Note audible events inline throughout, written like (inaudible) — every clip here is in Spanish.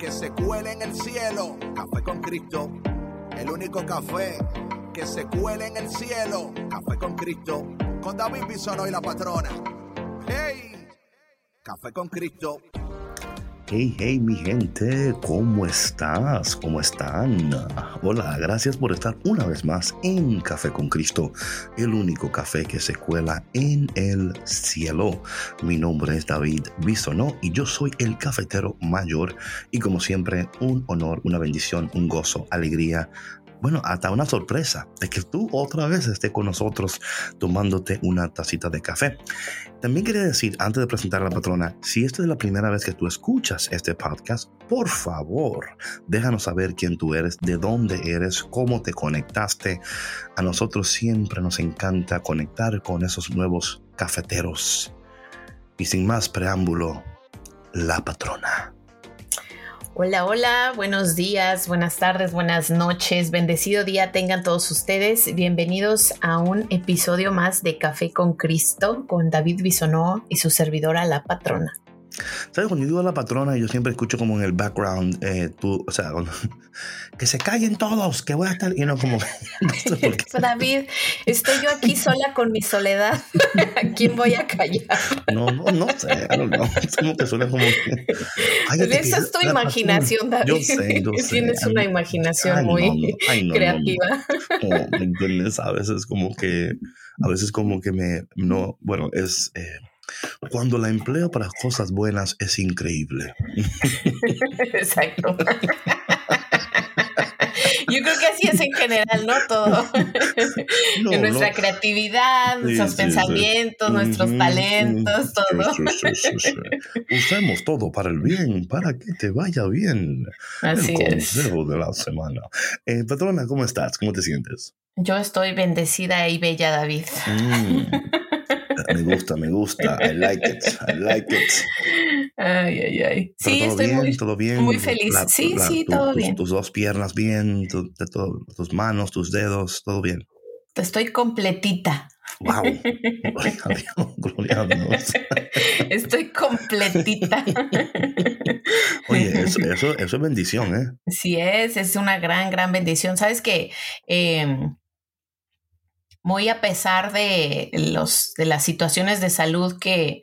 que se cuele en el cielo. Café con Cristo, el único café que se cuele en el cielo. Café con Cristo, con David Bisono y la patrona. ¡Hey! Café con Cristo. Hey, hey, mi gente, ¿cómo estás? ¿Cómo están? Hola, gracias por estar una vez más en Café con Cristo, el único café que se cuela en el cielo. Mi nombre es David Bisonó y yo soy el cafetero mayor y como siempre, un honor, una bendición, un gozo, alegría bueno, hasta una sorpresa de que tú otra vez estés con nosotros tomándote una tacita de café. También quería decir, antes de presentar a la patrona, si esta es la primera vez que tú escuchas este podcast, por favor, déjanos saber quién tú eres, de dónde eres, cómo te conectaste. A nosotros siempre nos encanta conectar con esos nuevos cafeteros. Y sin más preámbulo, la patrona. Hola, hola, buenos días, buenas tardes, buenas noches, bendecido día tengan todos ustedes. Bienvenidos a un episodio más de Café con Cristo con David Bisonó y su servidora La Patrona. ¿Sabes? Cuando digo a la patrona, yo siempre escucho como en el background, eh, tú, o sea, (laughs) que se callen todos, que voy a estar, y (laughs) no como... David, estoy yo aquí sola con mi soledad. (laughs) ¿A quién voy a callar? No, no, no sé, I don't know. Es como que suena como... Esa es tu imaginación, David. Yo sé, yo sé. Tienes una imaginación muy creativa. Oh, my goodness, a veces como que, a veces como que me, no, bueno, es... Eh, cuando la empleo para cosas buenas es increíble. (laughs) Exacto. Yo creo que así es en general, ¿no? Todo. nuestra creatividad, nuestros pensamientos, nuestros talentos, todo. Usemos todo para el bien, para que te vaya bien. Así el consejo de la semana. Eh, patrona, ¿cómo estás? ¿Cómo te sientes? Yo estoy bendecida y bella, David. Mm. Me gusta, me gusta. I like it. I like it. Ay, ay, ay. sí, estoy muy, todo bien. muy feliz. sí, sí, todo bien. Tus dos piernas bien, tus manos, tus dedos, todo bien. Estoy completita. Wow. (laughs) Gloria a Dios. Estoy completita. Oye, eso, eso, eso, es bendición, ¿eh? Sí es, es una gran, gran bendición. Sabes que eh, muy a pesar de, los, de las situaciones de salud que,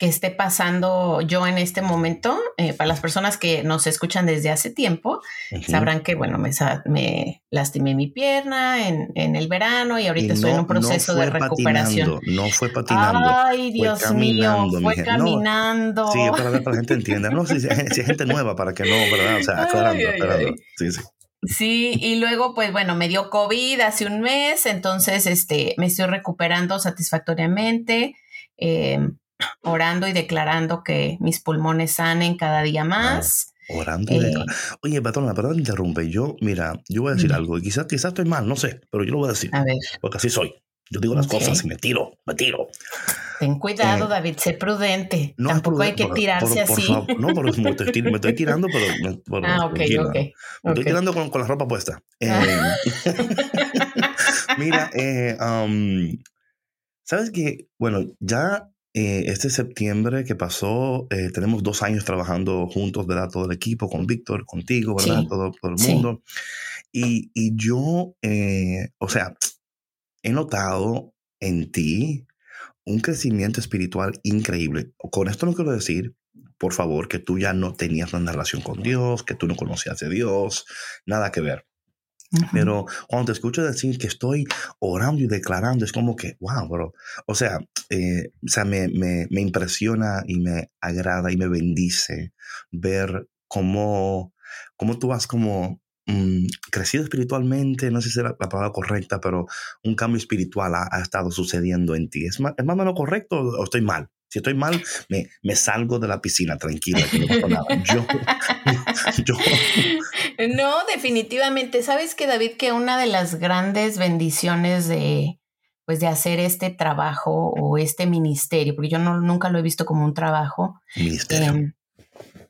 que esté pasando yo en este momento, eh, para las personas que nos escuchan desde hace tiempo, sabrán que, bueno, me, me lastimé mi pierna en, en, el verano y ahorita estoy en un proceso de recuperación. no fue patinando. Ay, Dios mío, fue caminando. sí, para que la gente entienda. No, si, si, hay gente nueva para que no, ¿verdad? O sea, (laughs) aclarando, aclarando. Sí, sí. Sí, y luego, pues bueno, me dio COVID hace un mes, entonces este, me estoy recuperando satisfactoriamente, em, orando y declarando que mis pulmones sanen cada día más. orando y eh, declarando. Oye, patrona, perdón, interrumpe. Yo, mira, yo voy a decir algo, y quizás, quizás estoy mal, no sé, pero yo lo voy a decir. A ver. Porque así soy. Yo digo las cosas y me tiro, me tiro. Ten cuidado, eh, David, sé prudente. Tampoco hay que tirarse así. no, pero (laughs) me estoy, me estoy tirando, pero. ah, ok, ok. Me estoy tirando con, con, la ropa puesta. Ah. (laughs) Eh, (laughs) mira, eh, um, ¿sabes qué? Bueno, ya este septiembre que pasó, tenemos dos años trabajando juntos, ¿verdad? Todo el equipo, con Víctor, contigo, ¿verdad? Todo, todo, el mundo. Y, y yo, o sea, he notado en ti un crecimiento espiritual increíble. Con esto no quiero decir, por favor, que tú ya no tenías una relación con Dios, que tú no conocías a Dios, nada que ver. Pero cuando te escucho decir que estoy orando y declarando, es como que, wow, bro. O sea, eh, o sea me, me, me, impresiona y me agrada y me bendice ver cómo, cómo tú vas como mm, crecido espiritualmente, no sé si es la, palabra correcta, pero un cambio espiritual ha, estado sucediendo en ti. ¿Es más, ¿Es más o menos correcto o estoy mal? Si estoy mal, me, me salgo de la piscina, tranquila, que no nada. Yo, (laughs) yo. No, definitivamente. Sabes que, David, que una de las grandes bendiciones de, pues, de hacer este trabajo o este ministerio, porque yo no, nunca lo he visto como un trabajo. Ministerio. Em,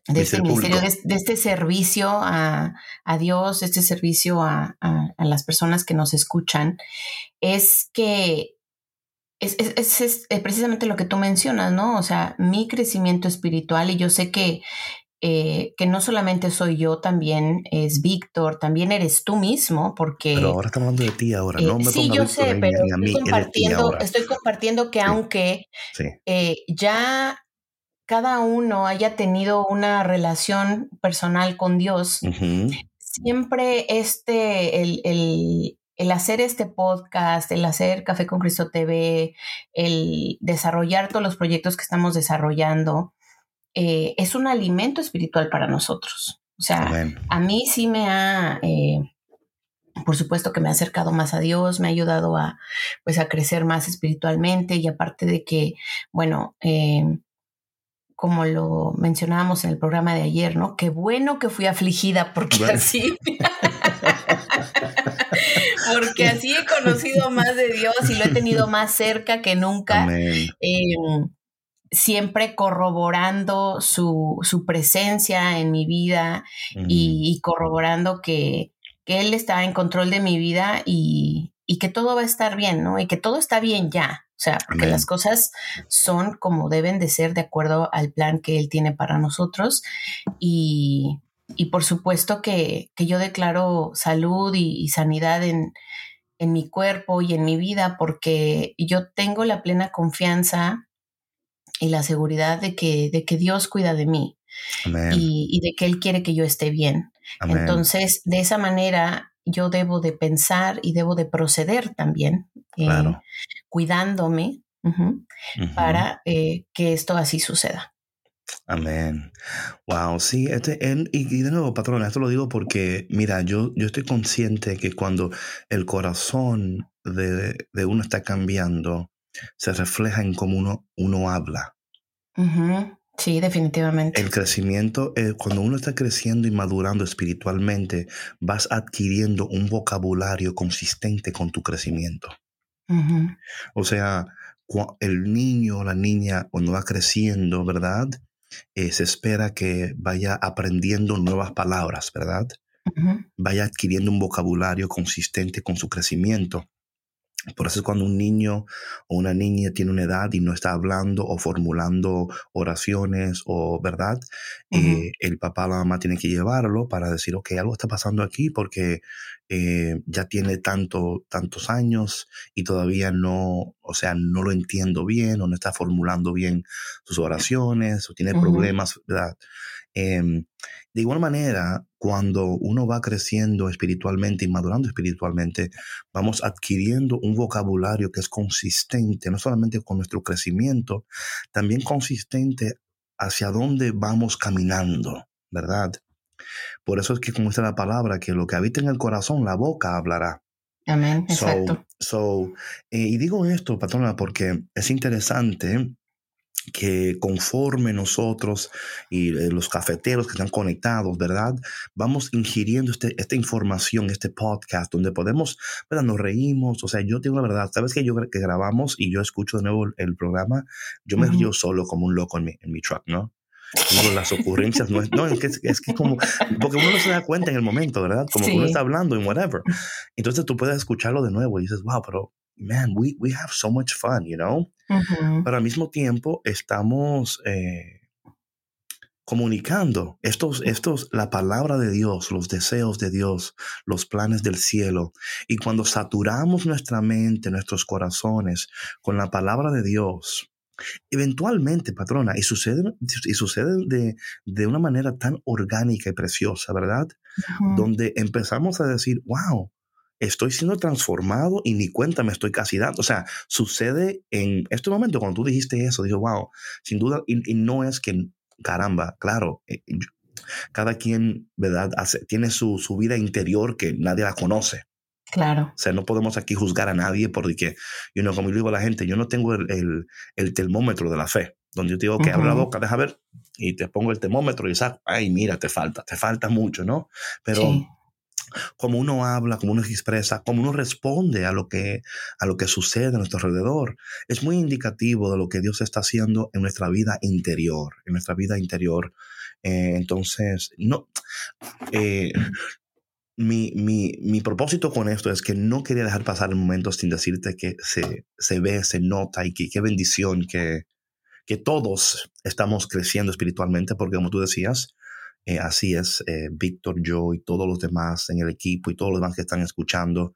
de este ministerio, de, este servicio a, a, Dios, este servicio a, a, a las personas que nos escuchan, es que es, es, es, eh, precisamente lo que tú mencionas, ¿no? O sea, mi crecimiento espiritual y yo sé que, eh, que no solamente soy yo, también es Víctor, también eres tú mismo, porque... Pero ahora estamos hablando de ti ahora, no me Sí, yo sé, pero estoy, compartiendo, estoy compartiendo que aunque eh, ya cada uno haya tenido una relación personal con Dios, siempre este, el, el, el hacer este podcast, el hacer Café con Cristo TV, el desarrollar todos los proyectos que estamos desarrollando, eh, es un alimento espiritual para nosotros. O sea, a mí sí me ha, eh, por supuesto que me ha acercado más a Dios, me ha ayudado a, pues, a crecer más espiritualmente y aparte de que, bueno, eh, como lo mencionábamos en el programa de ayer, ¿no? Qué bueno que fui afligida porque así (laughs) porque así he conocido más de Dios y lo he tenido más cerca que nunca. Em, siempre corroborando su, presencia en mi vida y, corroborando que, Él está en control de mi vida y, que todo va a estar bien, ¿no? Y que todo está bien ya. O sea, que las cosas son como deben de ser de acuerdo al plan que Él tiene para nosotros. Y, y por supuesto que, yo declaro salud y, sanidad en, mi cuerpo y en mi vida porque yo tengo la plena confianza y la seguridad de que, de que Dios cuida de mí y, de que Él quiere que yo esté bien. Entonces, de esa manera yo debo de pensar y debo de proceder también, eh, cuidándome para eh, que esto así suceda. Amén. Wow, sí, este, y, de nuevo, patrón, esto lo digo porque, mira, yo, yo estoy consciente que cuando el corazón de, uno está cambiando, se refleja en cómo uno, uno habla. Sí, definitivamente. El crecimiento, eh, cuando uno está creciendo y madurando espiritualmente, vas adquiriendo un vocabulario consistente con tu crecimiento. O sea, el niño o la niña cuando va creciendo, ¿verdad? Eh, se espera que vaya aprendiendo nuevas palabras, ¿verdad? Vaya adquiriendo un vocabulario consistente con su crecimiento. Por eso es cuando un niño o una niña tiene una edad y no está hablando o formulando oraciones o, ¿verdad? Eh, el papá o la mamá tiene que llevarlo para decir, ok, algo está pasando aquí porque eh, ya tiene tanto, tantos años y todavía no, o sea, no lo entiendo bien o no está formulando bien sus oraciones o tiene problemas, ¿verdad? Em, de igual manera, cuando uno va creciendo espiritualmente y madurando espiritualmente, vamos adquiriendo un vocabulario que es consistente, no solamente con nuestro crecimiento, también consistente hacia dónde vamos caminando, ¿verdad? Por eso es que como dice la palabra, que lo que habita en el corazón, la boca hablará. Amén, exacto. Eh, y digo esto, patrona, porque es interesante que conforme nosotros y eh, los cafeteros que están conectados, ¿verdad? Vamos ingiriendo este, esta información, este podcast, donde podemos, ¿verdad? Nos reímos, o sea, yo tengo la verdad, ¿sabes que yo que grabamos y yo escucho de nuevo el, programa? Yo me río solo como un loco en mi, en mi truck, ¿no? Digo, las ocurrencias no es, no, es que, es que como, porque uno no se da cuenta en el momento, ¿verdad? Como uno está hablando en whatever. Entonces tú puedes escucharlo de nuevo y dices, wow, pero man, we, we have so much fun, you know? Pero al mismo tiempo estamos eh, comunicando estos, estos, la palabra de Dios, los deseos de Dios, los planes del cielo. Y cuando saturamos nuestra mente, nuestros corazones con la palabra de Dios, eventualmente, patrona, y sucede, y sucede de, de una manera tan orgánica y preciosa, ¿verdad? Donde empezamos a decir, wow, estoy siendo transformado y ni cuenta me estoy casi dando. O sea, sucede en este momento cuando tú dijiste eso, digo, wow, sin duda, y, no es que, caramba, claro, eh, cada quien, ¿verdad? Hace, tiene su, su vida interior que nadie la conoce. Claro. O sea, no podemos aquí juzgar a nadie porque, you know, como yo digo a la gente, yo no tengo el, el, el termómetro de la fe, donde yo te digo, que abre la boca, deja ver, y te pongo el termómetro y sabes, ay, mira, te falta, te falta mucho, ¿no? Pero sí. Como uno habla, como uno expresa, como uno responde a lo, que, a lo que sucede a nuestro alrededor, es muy indicativo de lo que Dios está haciendo en nuestra vida interior, en nuestra vida interior. Eh, entonces, no, eh, mi, mi, mi, propósito con esto es que no quería dejar pasar el momento sin decirte que se, se ve, se nota y que qué bendición que, que todos estamos creciendo espiritualmente, porque como tú decías, eh, así es, eh, Víctor, yo y todos los demás en el equipo y todos los demás que están escuchando,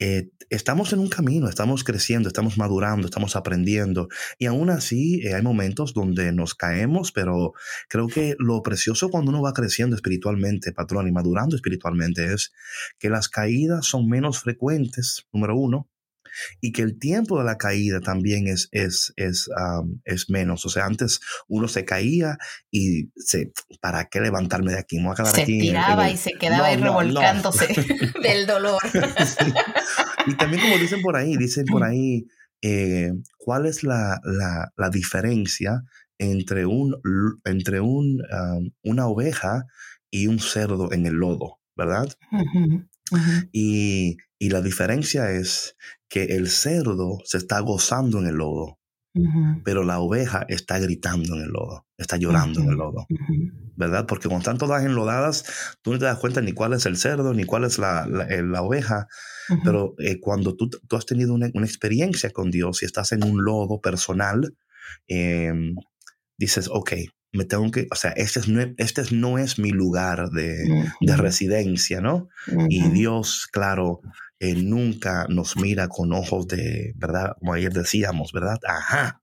eh, estamos en un camino, estamos creciendo, estamos madurando, estamos aprendiendo y aún así eh, hay momentos donde nos caemos, pero creo que lo precioso cuando uno va creciendo espiritualmente, patrón, y madurando espiritualmente es que las caídas son menos frecuentes, número uno, y que el tiempo de la caída también es, es, es, um, es menos. O sea, antes uno se caía y se, ¿para qué levantarme de aquí? Me voy a quedar se aquí. tiraba en el, y se quedaba no, ahí revolcándose no. (laughs) del dolor. Sí. Y también como dicen por ahí, dicen por ahí, eh, ¿cuál es la, la, la, diferencia entre, un, entre un, um, una oveja y un cerdo en el lodo? ¿Verdad? Uh -huh. Uh -huh. Y, y, la diferencia es que el cerdo se está gozando en el lodo, uh -huh. pero la oveja está gritando en el lodo, está llorando en el lodo, ¿verdad? Porque cuando están todas enlodadas, tú no te das cuenta ni cuál es el cerdo, ni cuál es la, la, la oveja, pero eh, cuando tú, tú, has tenido una, una, experiencia con Dios y estás en un lodo personal, eh, dices, ok, me tengo que, o sea, este, es, no, este no es mi lugar de, de residencia, ¿no? Y Dios, claro, nunca nos mira con ojos de, ¿verdad? Como ayer decíamos, ¿verdad? Ajá,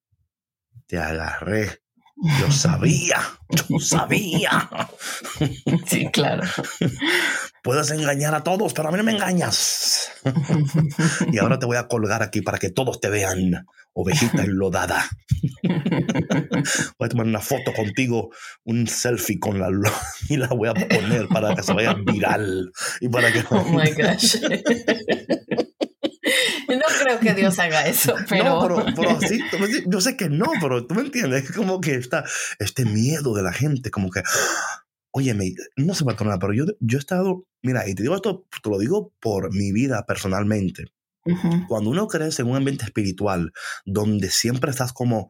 te agarré. Yo sabía, yo sabía. (laughs) Sí, claro. Puedes engañar a todos, pero a mí no me engañas. (laughs) y ahora te voy a colgar aquí para que todos te vean, ovejita (laughs) enlodada. voy a tomar una foto contigo, un selfie con la (laughs) y la voy a poner para que se vaya viral y para que. Oh my (laughs) gosh. No creo que Dios haga eso, pero... No, pero, pero así, yo sé que no, pero tú me entiendes, es como que está este miedo de la gente, como que, (gasps) oye, no se patrona, pero yo, yo he estado, mira, y te digo esto, te lo digo por mi vida personalmente. Uh -huh. Cuando uno crece en un ambiente espiritual donde siempre estás como,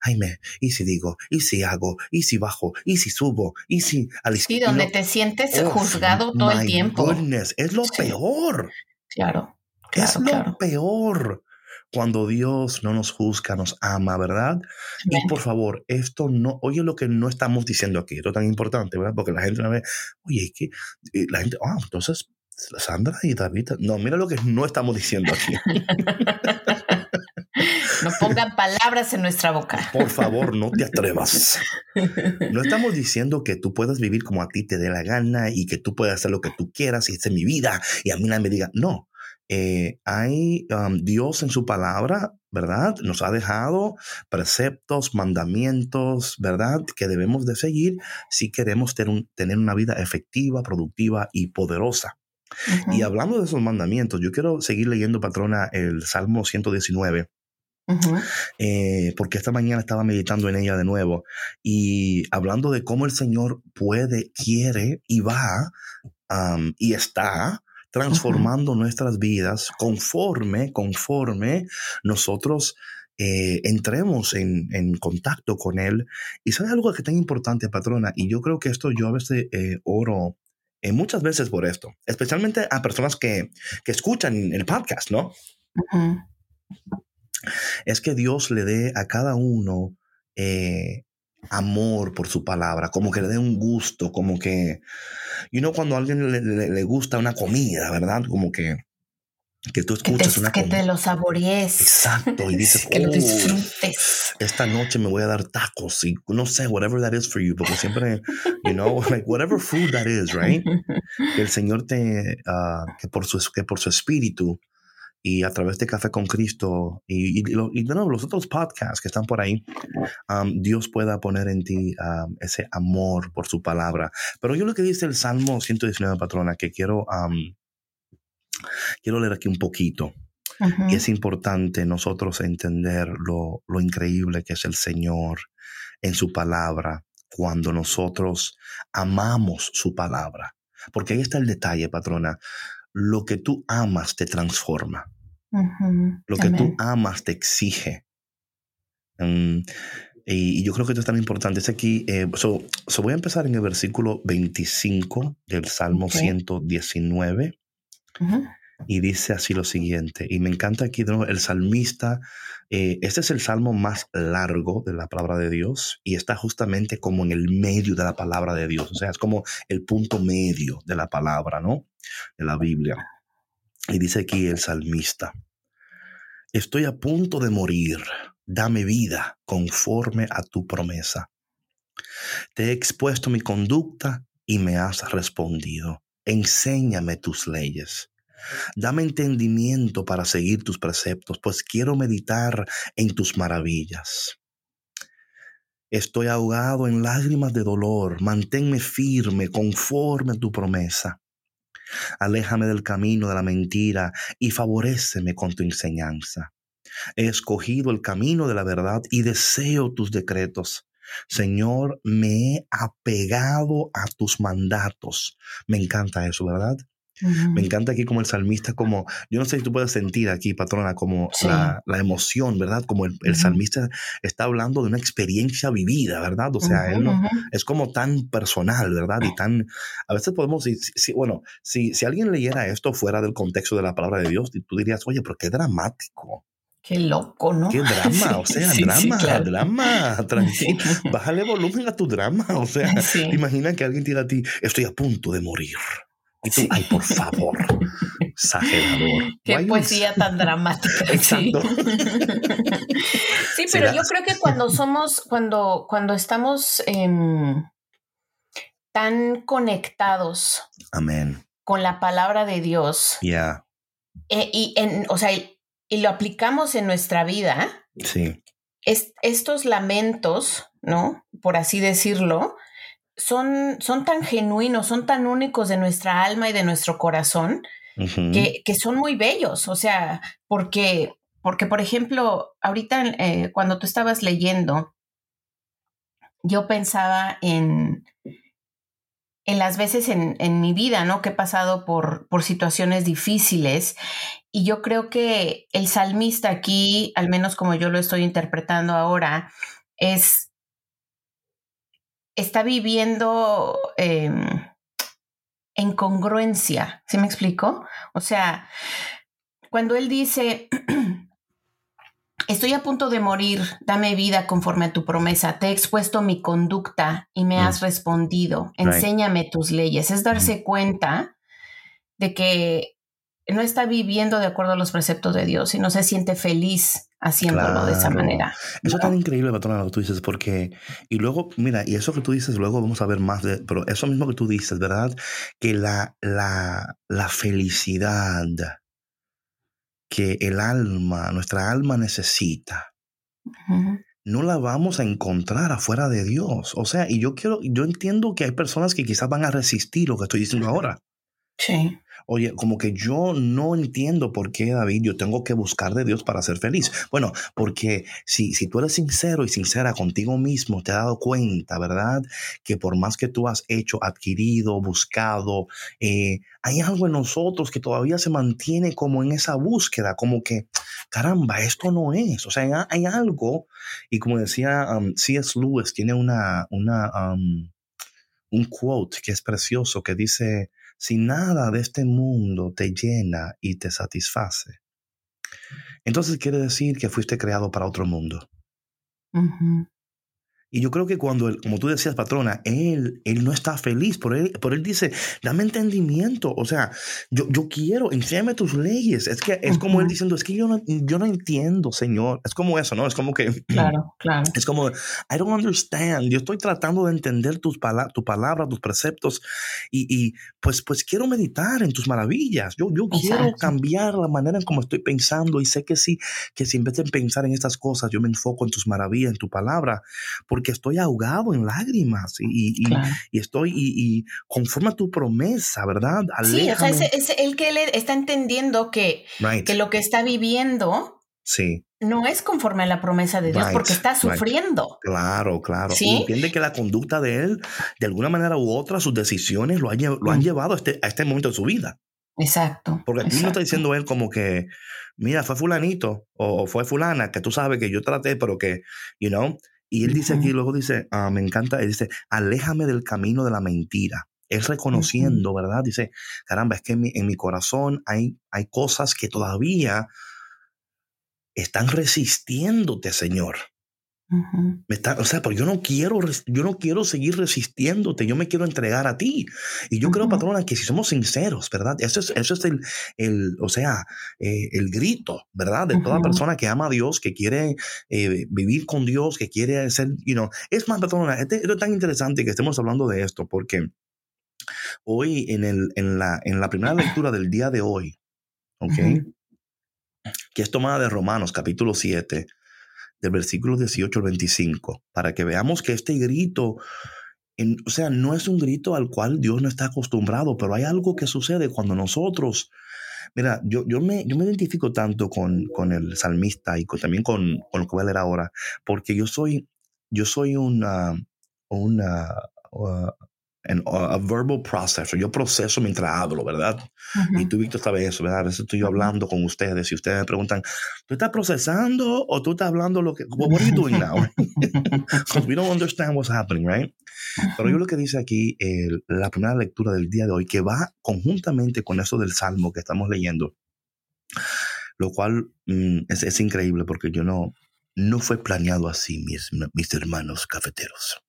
ay, me, y si digo, y si hago, y si bajo, y si subo, y si a la izquierda. Sí, donde no, te sientes oh, juzgado todo el tiempo. Goodness, es lo sí. peor. Claro. Claro, es lo claro. peor cuando Dios no nos juzga, nos ama, ¿verdad? Bien. Y por favor, esto no, oye lo que no estamos diciendo aquí, esto es tan importante, ¿verdad? Porque la gente no ve, oye, es que la gente, ah, entonces Sandra y David, no, mira lo que no estamos diciendo aquí. (laughs) No pongan palabras en nuestra boca. Por favor, no te atrevas. (laughs) No estamos diciendo que tú puedas vivir como a ti te dé la gana y que tú puedas hacer lo que tú quieras y esta es mi vida y a mí nadie me diga, no. Eh, hay um, Dios en su palabra, ¿verdad? Nos ha dejado preceptos, mandamientos, ¿verdad? Que debemos de seguir si queremos tener, un, tener una vida efectiva, productiva y poderosa. Uh -huh. Y hablando de esos mandamientos, yo quiero seguir leyendo, patrona, el Salmo 119. Uh -huh. eh, porque esta mañana estaba meditando en ella de nuevo y hablando de cómo el Señor puede, quiere y va um, y está transformando uh -huh. nuestras vidas conforme, conforme nosotros eh, entremos en, en, contacto con Él. Y sabe algo que es tan importante, patrona, y yo creo que esto yo a veces eh, oro eh, muchas veces por esto, especialmente a personas que, que escuchan el podcast, ¿no? Uh -huh. Es que Dios le dé a cada uno eh, amor por su palabra, como que le dé un gusto, como que, you know, cuando a alguien le, le, le gusta una comida, ¿verdad? Como que, que tú escuchas que te, una que te lo saborees. Exacto, y dices, (laughs) que oh, lo disfrutes. Esta noche me voy a dar tacos y no sé, whatever that is for you, porque siempre, you know, (laughs) like whatever food that is, right? Que el Señor te, uh, que, por su, que por su espíritu y a través de Café con Cristo y, de nuevo los otros podcasts que están por ahí, Dios pueda poner en ti ese amor por su palabra. Pero yo lo que dice el Salmo 119, patrona, que quiero, quiero leer aquí un poquito. Y es importante nosotros entender lo, lo increíble que es el Señor en su palabra cuando nosotros amamos su palabra. Porque ahí está el detalle, patrona. Lo que tú amas te transforma. Lo que tú amas te exige. Mm, y, yo creo que esto es tan importante. Es aquí, eh, so, voy a empezar en el versículo 25 del Salmo 119. Y dice así lo siguiente, y me encanta aquí el salmista, eh, este es el salmo más largo de la palabra de Dios y está justamente como en el medio de la palabra de Dios, o sea, es como el punto medio de la palabra, ¿no? De la Biblia. Y dice aquí el salmista, estoy a punto de morir, dame vida conforme a tu promesa. Te he expuesto mi conducta y me has respondido. Enséñame tus leyes. Dame entendimiento para seguir tus preceptos, pues quiero meditar en tus maravillas. Estoy ahogado en lágrimas de dolor, manténme firme conforme a tu promesa. Aléjame del camino de la mentira y favoréceme con tu enseñanza. He escogido el camino de la verdad y deseo tus decretos. Señor, me he apegado a tus mandatos. Me encanta eso, ¿verdad? Me encanta aquí como el salmista, como, yo no sé si tú puedes sentir aquí, patrona, como la, emoción, ¿verdad? Como el, salmista está hablando de una experiencia vivida, ¿verdad? O sea, él no, es como tan personal, ¿verdad? Y tan, a veces podemos, si, bueno, si, si alguien leyera esto fuera del contexto de la palabra de Dios, tú dirías, oye, pero qué dramático. Qué loco, ¿no? Qué drama, (laughs) o sea, drama, drama, tranquilo. (laughs) Bájale volumen a tu drama, o sea, imagina que alguien diga a ti, estoy a punto de morir. Y tú, ay, por favor, exagerador. Qué poesía tan dramática. Exacto. Sí, pero yo creo que cuando somos, cuando, cuando estamos em, tan conectados Amén. con la palabra de Dios. Ya. Eh, y en, o sea, y, lo aplicamos en nuestra vida. Sí. Es, estos lamentos, ¿no? Por así decirlo, son, son tan genuinos, son tan únicos de nuestra alma y de nuestro corazón, que, que, son muy bellos. O sea, porque, porque por ejemplo, ahorita eh, cuando tú estabas leyendo, yo pensaba en, en las veces en, en, mi vida, ¿no? Que he pasado por, por situaciones difíciles. Y yo creo que el salmista aquí, al menos como yo lo estoy interpretando ahora, es está viviendo em, en congruencia, ¿sí me explico? O sea, cuando él dice, (clears throat) estoy a punto de morir, dame vida conforme a tu promesa, te he expuesto mi conducta y me mm. has respondido, enséñame tus leyes, es darse cuenta de que no está viviendo de acuerdo a los preceptos de Dios y no se siente feliz haciéndolo de esa manera. Eso es tan increíble, patrona, lo que tú dices, porque, y luego, mira, y eso que tú dices, luego vamos a ver más de, pero eso mismo que tú dices, ¿verdad? Que la, la, la felicidad que el alma, nuestra alma necesita, no la vamos a encontrar afuera de Dios. O sea, y yo quiero, yo entiendo que hay personas que quizás van a resistir lo que estoy diciendo ahora. Sí. Oye, como que yo no entiendo por qué, David, yo tengo que buscar de Dios para ser feliz. Bueno, porque si, si tú eres sincero y sincera contigo mismo, te has dado cuenta, ¿verdad? Que por más que tú has hecho, adquirido, buscado, eh, hay algo en nosotros que todavía se mantiene como en esa búsqueda, como que, caramba, esto no es. O sea, hay, algo, y como decía um, C.S. Lewis, tiene una, una, um, un quote que es precioso, que dice, si nada de este mundo te llena y te satisface, entonces quiere decir que fuiste creado para otro mundo. Y yo creo que cuando, él, como tú decías, patrona, él, él no está feliz, por él, por él dice, dame entendimiento, o sea, yo, yo quiero, enséñame tus leyes. Es que es como él diciendo, es que yo no, yo no entiendo, Señor. Es como eso, ¿no? Es como que... (clears throat) Claro, claro. Es como, I don't understand. Yo estoy tratando de entender tus pala tu palabra, tus preceptos, y, y, pues, pues quiero meditar en tus maravillas. Yo, yo quiero cambiar la manera en cómo estoy pensando, y sé que sí, que si en vez de pensar en estas cosas, yo me enfoco en tus maravillas, en tu palabra, porque estoy ahogado en lágrimas y, y, estoy, y, conforme a tu promesa, ¿verdad? Sí, o sea, es, el que él está entendiendo que, que lo que está viviendo sí. no es conforme a la promesa de Dios porque está sufriendo. Claro, claro. ¿Sí? entiende que la conducta de él, de alguna manera u otra, sus decisiones lo, lo han mm. llevado a este, a este momento de su vida. Exacto. Porque aquí no está diciendo él como que, mira, fue fulanito o fue fulana, que tú sabes que yo traté, pero que, you know. Y él dice aquí, luego dice, ah, me encanta, él dice, aléjame del camino de la mentira. Es reconociendo, ¿verdad? Dice, caramba, es que en mi, en mi corazón hay, hay cosas que todavía están resistiéndote, Señor. Me está, o sea, pero yo no quiero, yo no quiero seguir resistiéndote, yo me quiero entregar a ti. Y yo creo, patrona, que si somos sinceros, ¿verdad? Eso es, eso es el, el o sea, eh, el grito, ¿verdad? De toda persona que ama a Dios, que quiere eh, vivir con Dios, que quiere ser, you know. Es más, patrona, este, es tan interesante que estemos hablando de esto, porque hoy en, el, en, la, en la primera lectura del día de hoy, ¿ok? Que es tomada de Romanos capítulo 7 del versículo 18 al 25, para que veamos que este grito, o sea, no es un grito al cual Dios no está acostumbrado, pero hay algo que sucede cuando nosotros, mira, yo, yo, me, yo me identifico tanto con, con el salmista y también con, con, lo que voy a leer ahora, porque yo soy, yo soy una, una, uh, en a verbal processor. Yo proceso mientras hablo, ¿verdad? Y tú, Víctor, sabes eso, ¿verdad? A veces estoy yo hablando con ustedes y ustedes me preguntan, ¿tú estás procesando o tú estás hablando lo que... What are you doing now? (laughs) Because we don't understand what's happening, right? Pero yo lo que dice aquí, la primera lectura del día de hoy, que va conjuntamente con eso del Salmo que estamos leyendo, lo cual mm, es, es, increíble porque yo no, no fue planeado así, mis, mis hermanos cafeteros.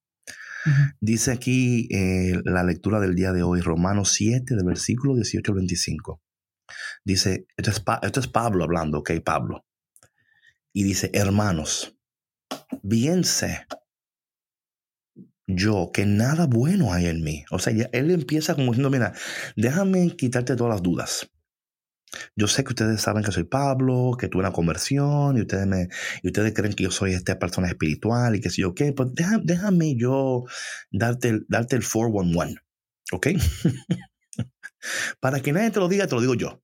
Dice aquí eh, la lectura del día de hoy, Romanos 7, del versículo 18 al 25. Dice, esto es, esto es Pablo hablando, ok, Pablo. Y dice, hermanos, bien sé yo que nada bueno hay en mí. O sea, él empieza como diciendo, mira, déjame quitarte todas las dudas. Yo sé que ustedes saben que soy Pablo, que tuve una conversión y ustedes, me, y ustedes creen que yo soy esta persona espiritual y que si yo qué, pues déjame, yo darte, darte el 411, ¿ok? (laughs) Para que nadie te lo diga, te lo digo yo.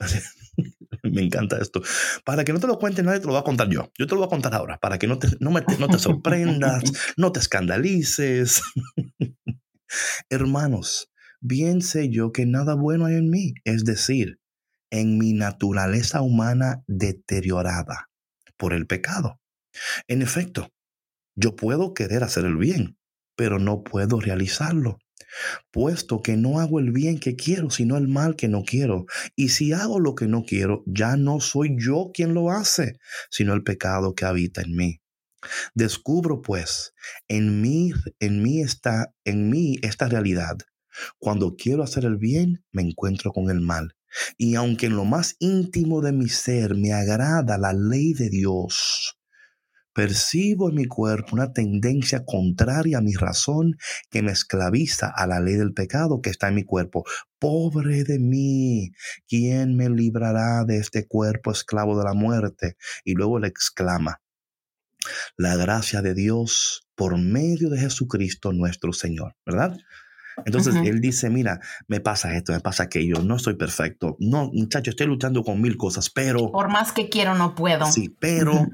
(laughs) me encanta esto. Para que no te lo cuente nadie, te lo voy a contar yo. Yo te lo voy a contar ahora, para que no te, no no te sorprendas, (laughs) no te escandalices. Hermanos, bien sé yo que nada bueno hay en mí, es decir, en mi naturaleza humana deteriorada por el pecado. En efecto, yo puedo querer hacer el bien, pero no puedo realizarlo, puesto que no hago el bien que quiero, sino el mal que no quiero. Y si hago lo que no quiero, ya no soy yo quien lo hace, sino el pecado que habita en mí. Descubro pues en mí, en mí está, en mí esta realidad. Cuando quiero hacer el bien, me encuentro con el mal. Y aunque en lo más íntimo de mi ser me agrada la ley de Dios, percibo en mi cuerpo una tendencia contraria a mi razón que me esclaviza a la ley del pecado que está en mi cuerpo. Pobre de mí, ¿quién me librará de este cuerpo esclavo de la muerte? Y luego le exclama, la gracia de Dios por medio de Jesucristo nuestro Señor, ¿verdad? Entonces él dice, mira, me pasa esto, me pasa aquello, no estoy perfecto. No, muchacho, estoy luchando con mil cosas, pero... Por más que quiero, no puedo. Sí, pero,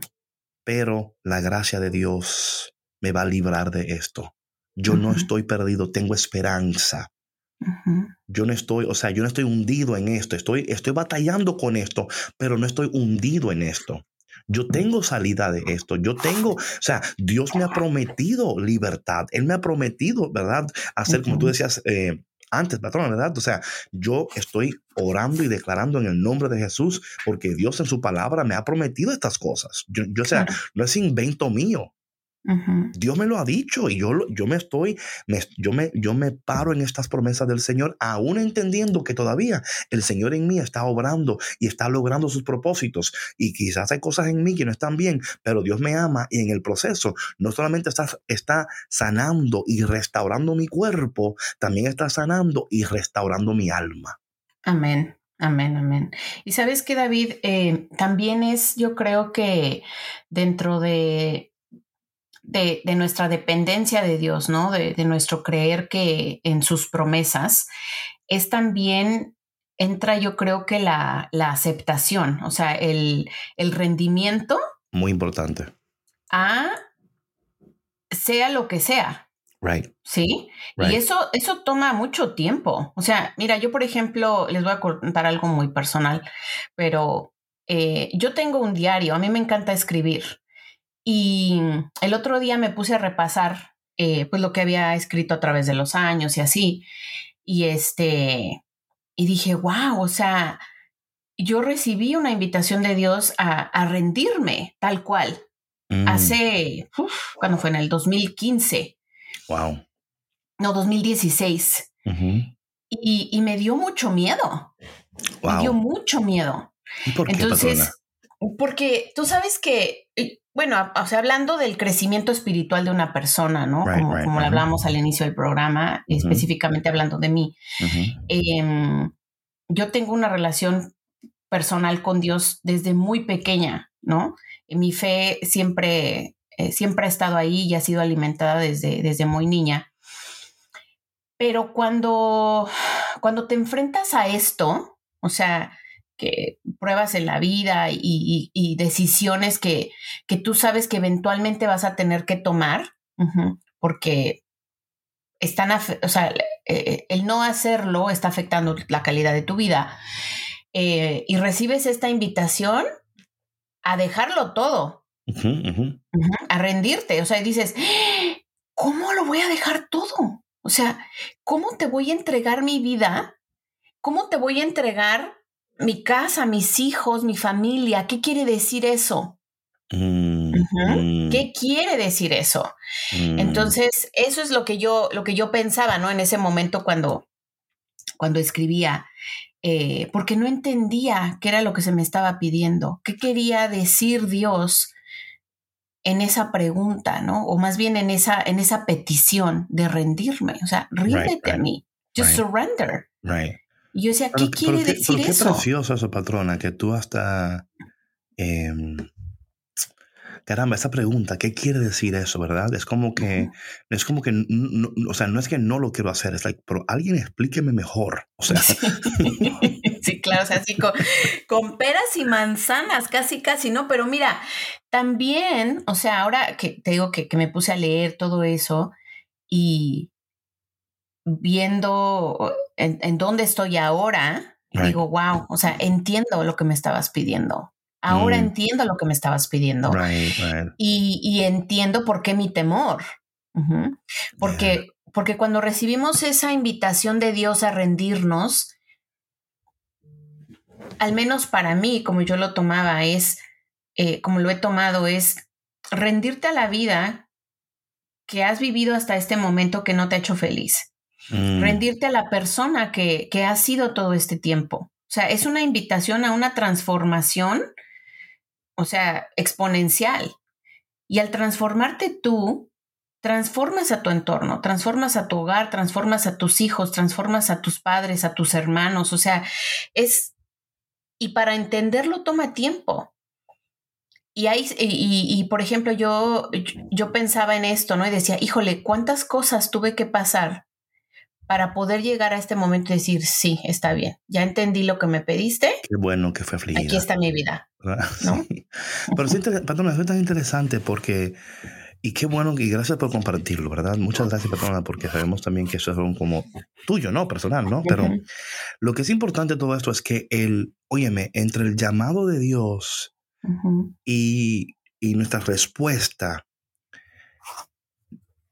pero la gracia de Dios me va a librar de esto. Yo no estoy perdido, tengo esperanza. Yo no estoy, o sea, yo no estoy hundido en esto, estoy, estoy batallando con esto, pero no estoy hundido en esto. Yo tengo salida de esto. Yo tengo, o sea, Dios me ha prometido libertad. Él me ha prometido, ¿verdad? Hacer, como tú decías eh, antes, patrón, ¿verdad? O sea, yo estoy orando y declarando en el nombre de Jesús porque Dios en su palabra me ha prometido estas cosas. Yo, o sea, no es invento mío. Dios me lo ha dicho y yo, yo me estoy, yo, me, yo me paro en estas promesas del Señor, aún entendiendo que todavía el Señor en mí está obrando y está logrando sus propósitos. Y quizás hay cosas en mí que no están bien, pero Dios me ama y en el proceso no solamente está, está sanando y restaurando mi cuerpo, también está sanando y restaurando mi alma. Amén. Amén, amén. Y sabes que David, eh, también es, yo creo que dentro de de, nuestra dependencia de Dios, ¿no? De, nuestro creer que en sus promesas, es también, entra yo creo que la, aceptación, o sea, el, rendimiento. Muy importante. A sea lo que sea. Right. Sí. Y eso, eso toma mucho tiempo. O sea, mira, yo por ejemplo, les voy a contar algo muy personal, pero eh, yo tengo un diario, a mí me encanta escribir. Y el otro día me puse a repasar eh, pues lo que había escrito a través de los años y así. Y este, y dije, wow, o sea, yo recibí una invitación de Dios a, rendirme tal cual. Mm. Hace, cuando fue en el 2015. Wow. No, 2016. y, y, me dio mucho miedo. Me dio mucho miedo. por qué, Entonces, porque tú sabes que bueno, o sea, hablando del crecimiento espiritual de una persona, ¿no? como, como lo hablamos al inicio del programa, específicamente hablando de mí, em, yo tengo una relación personal con Dios desde muy pequeña, ¿no? Mi fe siempre, eh, siempre ha estado ahí y ha sido alimentada desde, desde muy niña. Pero cuando, cuando te enfrentas a esto, o sea, que pruebas en la vida y, decisiones que, que, tú sabes que eventualmente vas a tener que tomar, porque están, o sea, eh, el no hacerlo está afectando la calidad de tu vida. Eh, y recibes esta invitación a dejarlo todo, a rendirte, o sea, dices, ¿cómo lo voy a dejar todo? O sea, ¿cómo te voy a entregar mi vida? ¿Cómo te voy a entregar mi casa, mis hijos, mi familia. ¿Qué quiere decir eso? Mm, mm. ¿Qué quiere decir eso? Mm. Entonces, eso es lo que yo, lo que yo pensaba, ¿no? En ese momento cuando, cuando escribía, eh, porque no entendía qué era lo que se me estaba pidiendo, qué quería decir Dios en esa pregunta, ¿no? O más bien en esa, en esa petición de rendirme. O sea, ríndete a mí. Just surrender. Right. Y yo decía, ¿qué quiere decir qué eso? Qué precioso eso, patrona, que tú hasta... Em, caramba, esa pregunta, ¿qué quiere decir eso, verdad? Es como que, es como que, o sea, no es que no lo quiero hacer, es like, pero alguien explíqueme mejor, o sea. (laughs) Sí, claro, o sea, así con, peras y manzanas, casi, casi, ¿no? Pero mira, también, o sea, ahora que te digo que, que me puse a leer todo eso y viendo en, dónde estoy ahora, digo, wow, o sea, entiendo lo que me estabas pidiendo. Ahora mm. entiendo lo que me estabas pidiendo. Y, entiendo por qué mi temor. Porque, porque cuando recibimos esa invitación de Dios a rendirnos, al menos para mí, como yo lo tomaba, es, eh, como lo he tomado, es rendirte a la vida que has vivido hasta este momento que no te ha hecho feliz. Mm. rendirte a la persona que, que ha sido todo este tiempo. O sea, es una invitación a una transformación, o sea, exponencial. Y al transformarte tú, transformas a tu entorno, transformas a tu hogar, transformas a tus hijos, transformas a tus padres, a tus hermanos. O sea, es... Y para entenderlo toma tiempo. Y, hay, y, y, por ejemplo, yo, yo pensaba en esto, ¿no? Y decía, híjole, ¿cuántas cosas tuve que pasar para poder llegar a este momento y decir, sí, está bien, ya entendí lo que me pediste. Qué bueno que fue afligida. Aquí está mi vida. ¿no? (laughs) Pero sí, patrona, es tan interesante porque, y qué bueno, y gracias por compartirlo, ¿verdad? Muchas gracias, patrona, porque sabemos también que eso es un como tuyo, ¿no? Personal, ¿no? Pero lo que es importante de todo esto es que el, óyeme, entre el llamado de Dios y, y nuestra respuesta,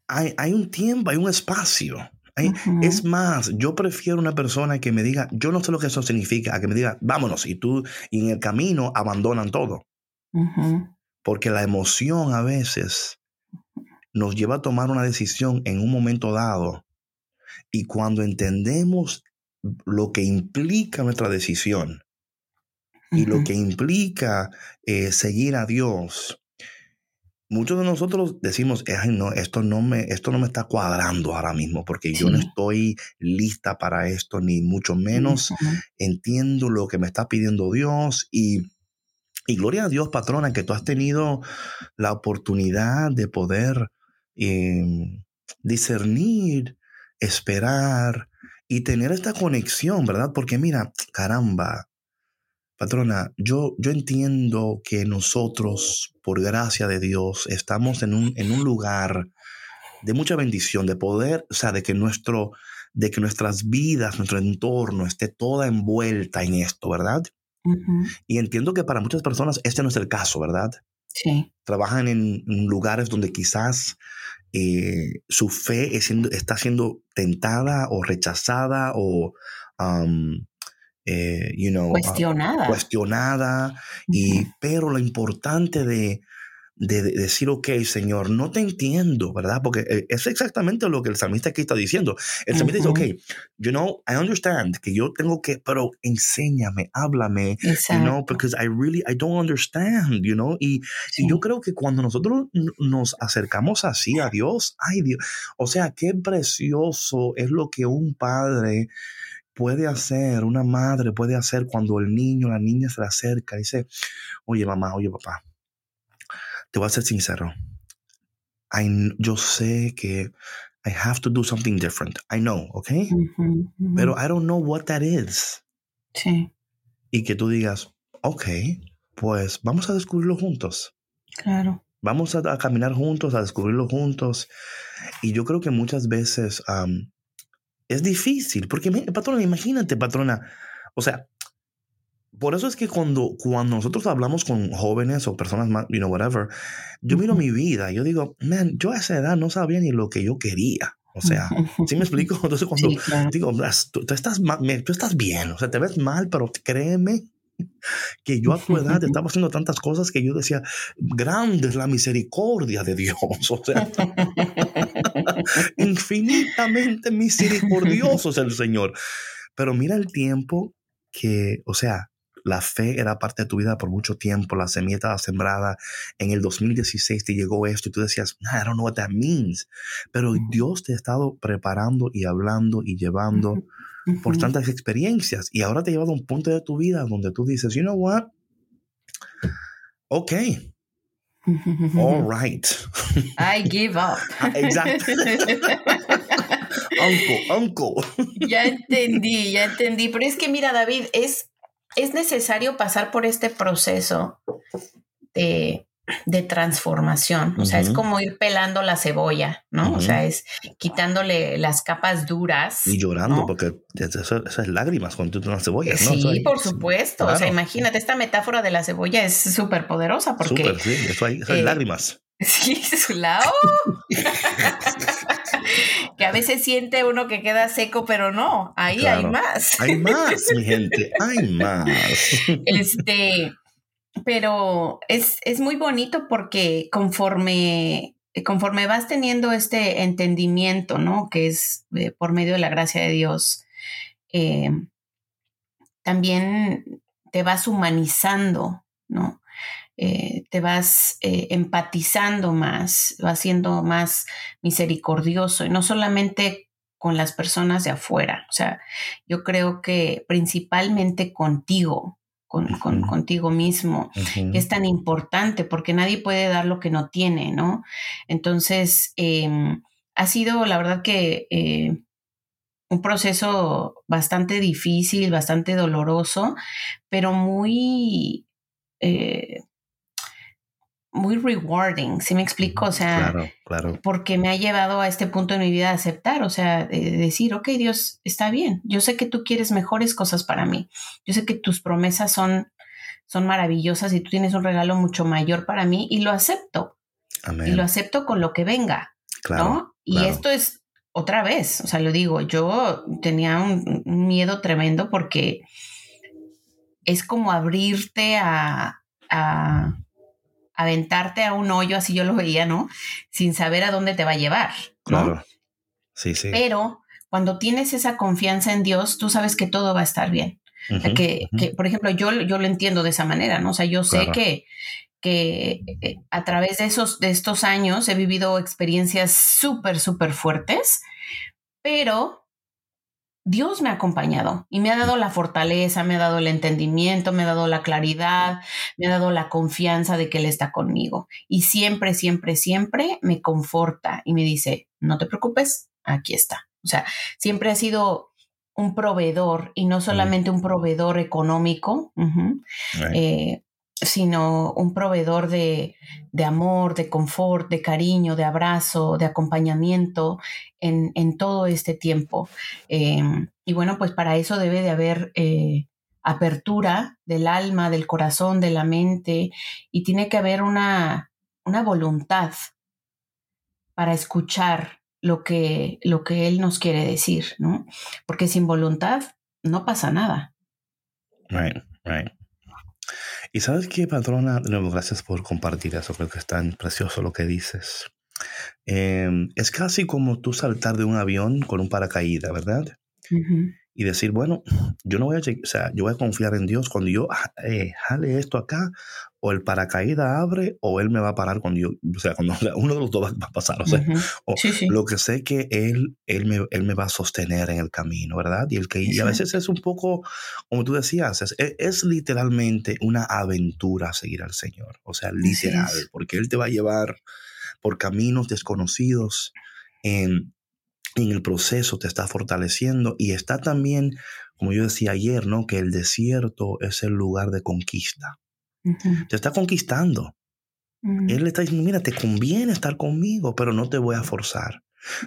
hay, hay un tiempo, hay un espacio. Es más, yo prefiero una persona que me diga, yo no sé lo que eso significa, a que me diga, vámonos, y tú, y en el camino abandonan todo. Porque la emoción a veces nos lleva a tomar una decisión en un momento dado. Y cuando entendemos lo que implica nuestra decisión y lo que implica eh, seguir a Dios, muchos de nosotros decimos, Ay, no, esto no, me, esto no me está cuadrando ahora mismo porque yo no estoy lista para esto, ni mucho menos entiendo lo que me está pidiendo Dios y... Y gloria a Dios, patrona, que tú has tenido la oportunidad de poder em, discernir, esperar y tener esta conexión, ¿verdad? Porque mira, caramba, Patrona, yo, yo entiendo que nosotros, por gracia de Dios, estamos en un, en un lugar de mucha bendición, de poder, o sea, de que nuestro, de que nuestras vidas, nuestro entorno esté toda envuelta en esto, ¿verdad? Y entiendo que para muchas personas este no es el caso, ¿verdad? Sí. Trabajan en, lugares donde quizás eh, su fe está siendo tentada o rechazada o eh, you know, cuestionada. cuestionada y, pero lo importante de, de, decir, ok, Señor, no te entiendo, ¿verdad? Porque eh, es exactamente lo que el salmista aquí está diciendo. El salmista dice, ok, you know, I understand que yo tengo que, pero enséñame, háblame, you know, because I really, I don't understand, you know, y, y, yo creo que cuando nosotros nos acercamos así a Dios, ay Dios, o sea, qué precioso es lo que un padre puede hacer, una madre puede hacer cuando el niño, la niña se le acerca y dice, oye mamá, oye papá, te voy a ser sincero. yo sé que I have to do something different. I know, ¿ok? Pero I don't know what that is. Sí. Y que tú digas, ok, pues vamos a descubrirlo juntos. Claro. Vamos a, caminar juntos, a descubrirlo juntos. Y yo creo que muchas veces es difícil, porque, patrona, imagínate, patrona, o sea, por eso es que cuando, cuando nosotros hablamos con jóvenes o personas más, you know, whatever, yo miro mi vida y yo digo, man, yo a esa edad no sabía ni lo que yo quería. O sea, (laughs) ¿sí me explico? Entonces cuando digo, tú, estás tú estás bien, o sea, te ves mal, pero créeme que yo a tu edad (laughs) estaba haciendo tantas cosas que yo decía, grande es la misericordia de Dios, (laughs) o sea, infinitamente misericordioso es el Señor. Pero mira el tiempo que, o sea, la fe era parte de tu vida por mucho tiempo, la semilla estaba sembrada, en el 2016 te llegó esto y tú decías, I don't know what that means, pero Dios te ha estado preparando y hablando y llevando por tantas experiencias y ahora te ha llevado a un punto de tu vida donde tú dices, you know what, ok, all right. I give up. (laughs) Ah, exacto. uncle, uncle. Ya entendí, ya entendí. Pero es que mira, David, es, es necesario pasar por este proceso de de transformación. O sea, es como ir pelando la cebolla, ¿no? O sea, es quitándole las capas duras. Y llorando, porque esas lágrimas cuando tú una cebolla, ¿no? Sí, por supuesto. O sea, imagínate, esta metáfora de la cebolla es súper poderosa porque... Súper, sí, eso hay, eh, lágrimas. (laughs) Sí, su lado. (laughs) que a veces siente uno que queda seco, pero no, ahí hay más. Hay más, mi (laughs) gente, hay más. Este, pero es, es muy bonito porque conforme, conforme vas teniendo este entendimiento, ¿no? Que es eh, por medio de la gracia de Dios, eh, también te vas humanizando, ¿no? Eh, te vas empatizando más, vas siendo más misericordioso y no solamente con las personas de afuera. O sea, yo creo que principalmente contigo, con, contigo mismo, es tan importante porque nadie puede dar lo que no tiene, ¿no? Entonces, em, ha sido, la verdad que eh, un proceso bastante difícil, bastante doloroso, pero muy... Eh, muy rewarding, ¿sí me explico? O sea, claro, claro. porque me ha llevado a este punto en mi vida de aceptar, o sea, de decir, ok, Dios, está bien, yo sé que tú quieres mejores cosas para mí, yo sé que tus promesas son, son maravillosas y tú tienes un regalo mucho mayor para mí y lo acepto. Amén. Y lo acepto con lo que venga, claro, ¿no? Y esto es otra vez, o sea, lo digo, yo tenía un, miedo tremendo porque es como abrirte a aventarte a un hoyo, así yo lo veía, ¿no? Sin saber a dónde te va a llevar. Claro. Sí, sí. Pero cuando tienes esa confianza en Dios, tú sabes que todo va a estar bien. que, por ejemplo, yo, yo lo entiendo de esa manera, ¿no? O sea, yo sé que, que eh, a través de, esos, de estos años he vivido experiencias súper, súper fuertes, pero Dios me ha acompañado y me ha dado la fortaleza, me ha dado el entendimiento, me ha dado la claridad, me ha dado la confianza de que Él está conmigo. Y siempre, siempre, siempre me conforta y me dice, no te preocupes, aquí está. O sea, siempre ha sido un proveedor y no solamente un proveedor económico, eh, sino un proveedor de, amor, de confort, de cariño, de abrazo, de acompañamiento en, todo este tiempo. Em, y bueno, pues para eso debe de haber eh, apertura del alma, del corazón, de la mente, y tiene que haber una, una voluntad para escuchar lo que, lo que Él nos quiere decir, ¿no? Porque sin voluntad no pasa nada. Right, right. Y sabes qué, patrona, de nuevo, gracias por compartir eso, creo que es tan precioso lo que dices. Em, es casi como tú saltar de un avión con un paracaídas, ¿verdad? y decir, bueno, yo no voy a, o sea, yo voy a confiar en Dios cuando yo eh, jale esto acá, o el paracaídas abre, o Él me va a parar cuando yo, o sea, cuando (laughs) uno de los dos va a pasar, o sea, lo que sé que Él, él, me, él me va a sostener en el camino, ¿verdad? Y, el que, y a veces es un poco, como tú decías, es, es, literalmente una aventura seguir al Señor, o sea, literal, porque Él te va a llevar por caminos desconocidos. En, en el proceso te está fortaleciendo y está también, como yo decía ayer, ¿no? Que el desierto es el lugar de conquista. Te está conquistando. Él le está diciendo, mira, te conviene estar conmigo, pero no te voy a forzar.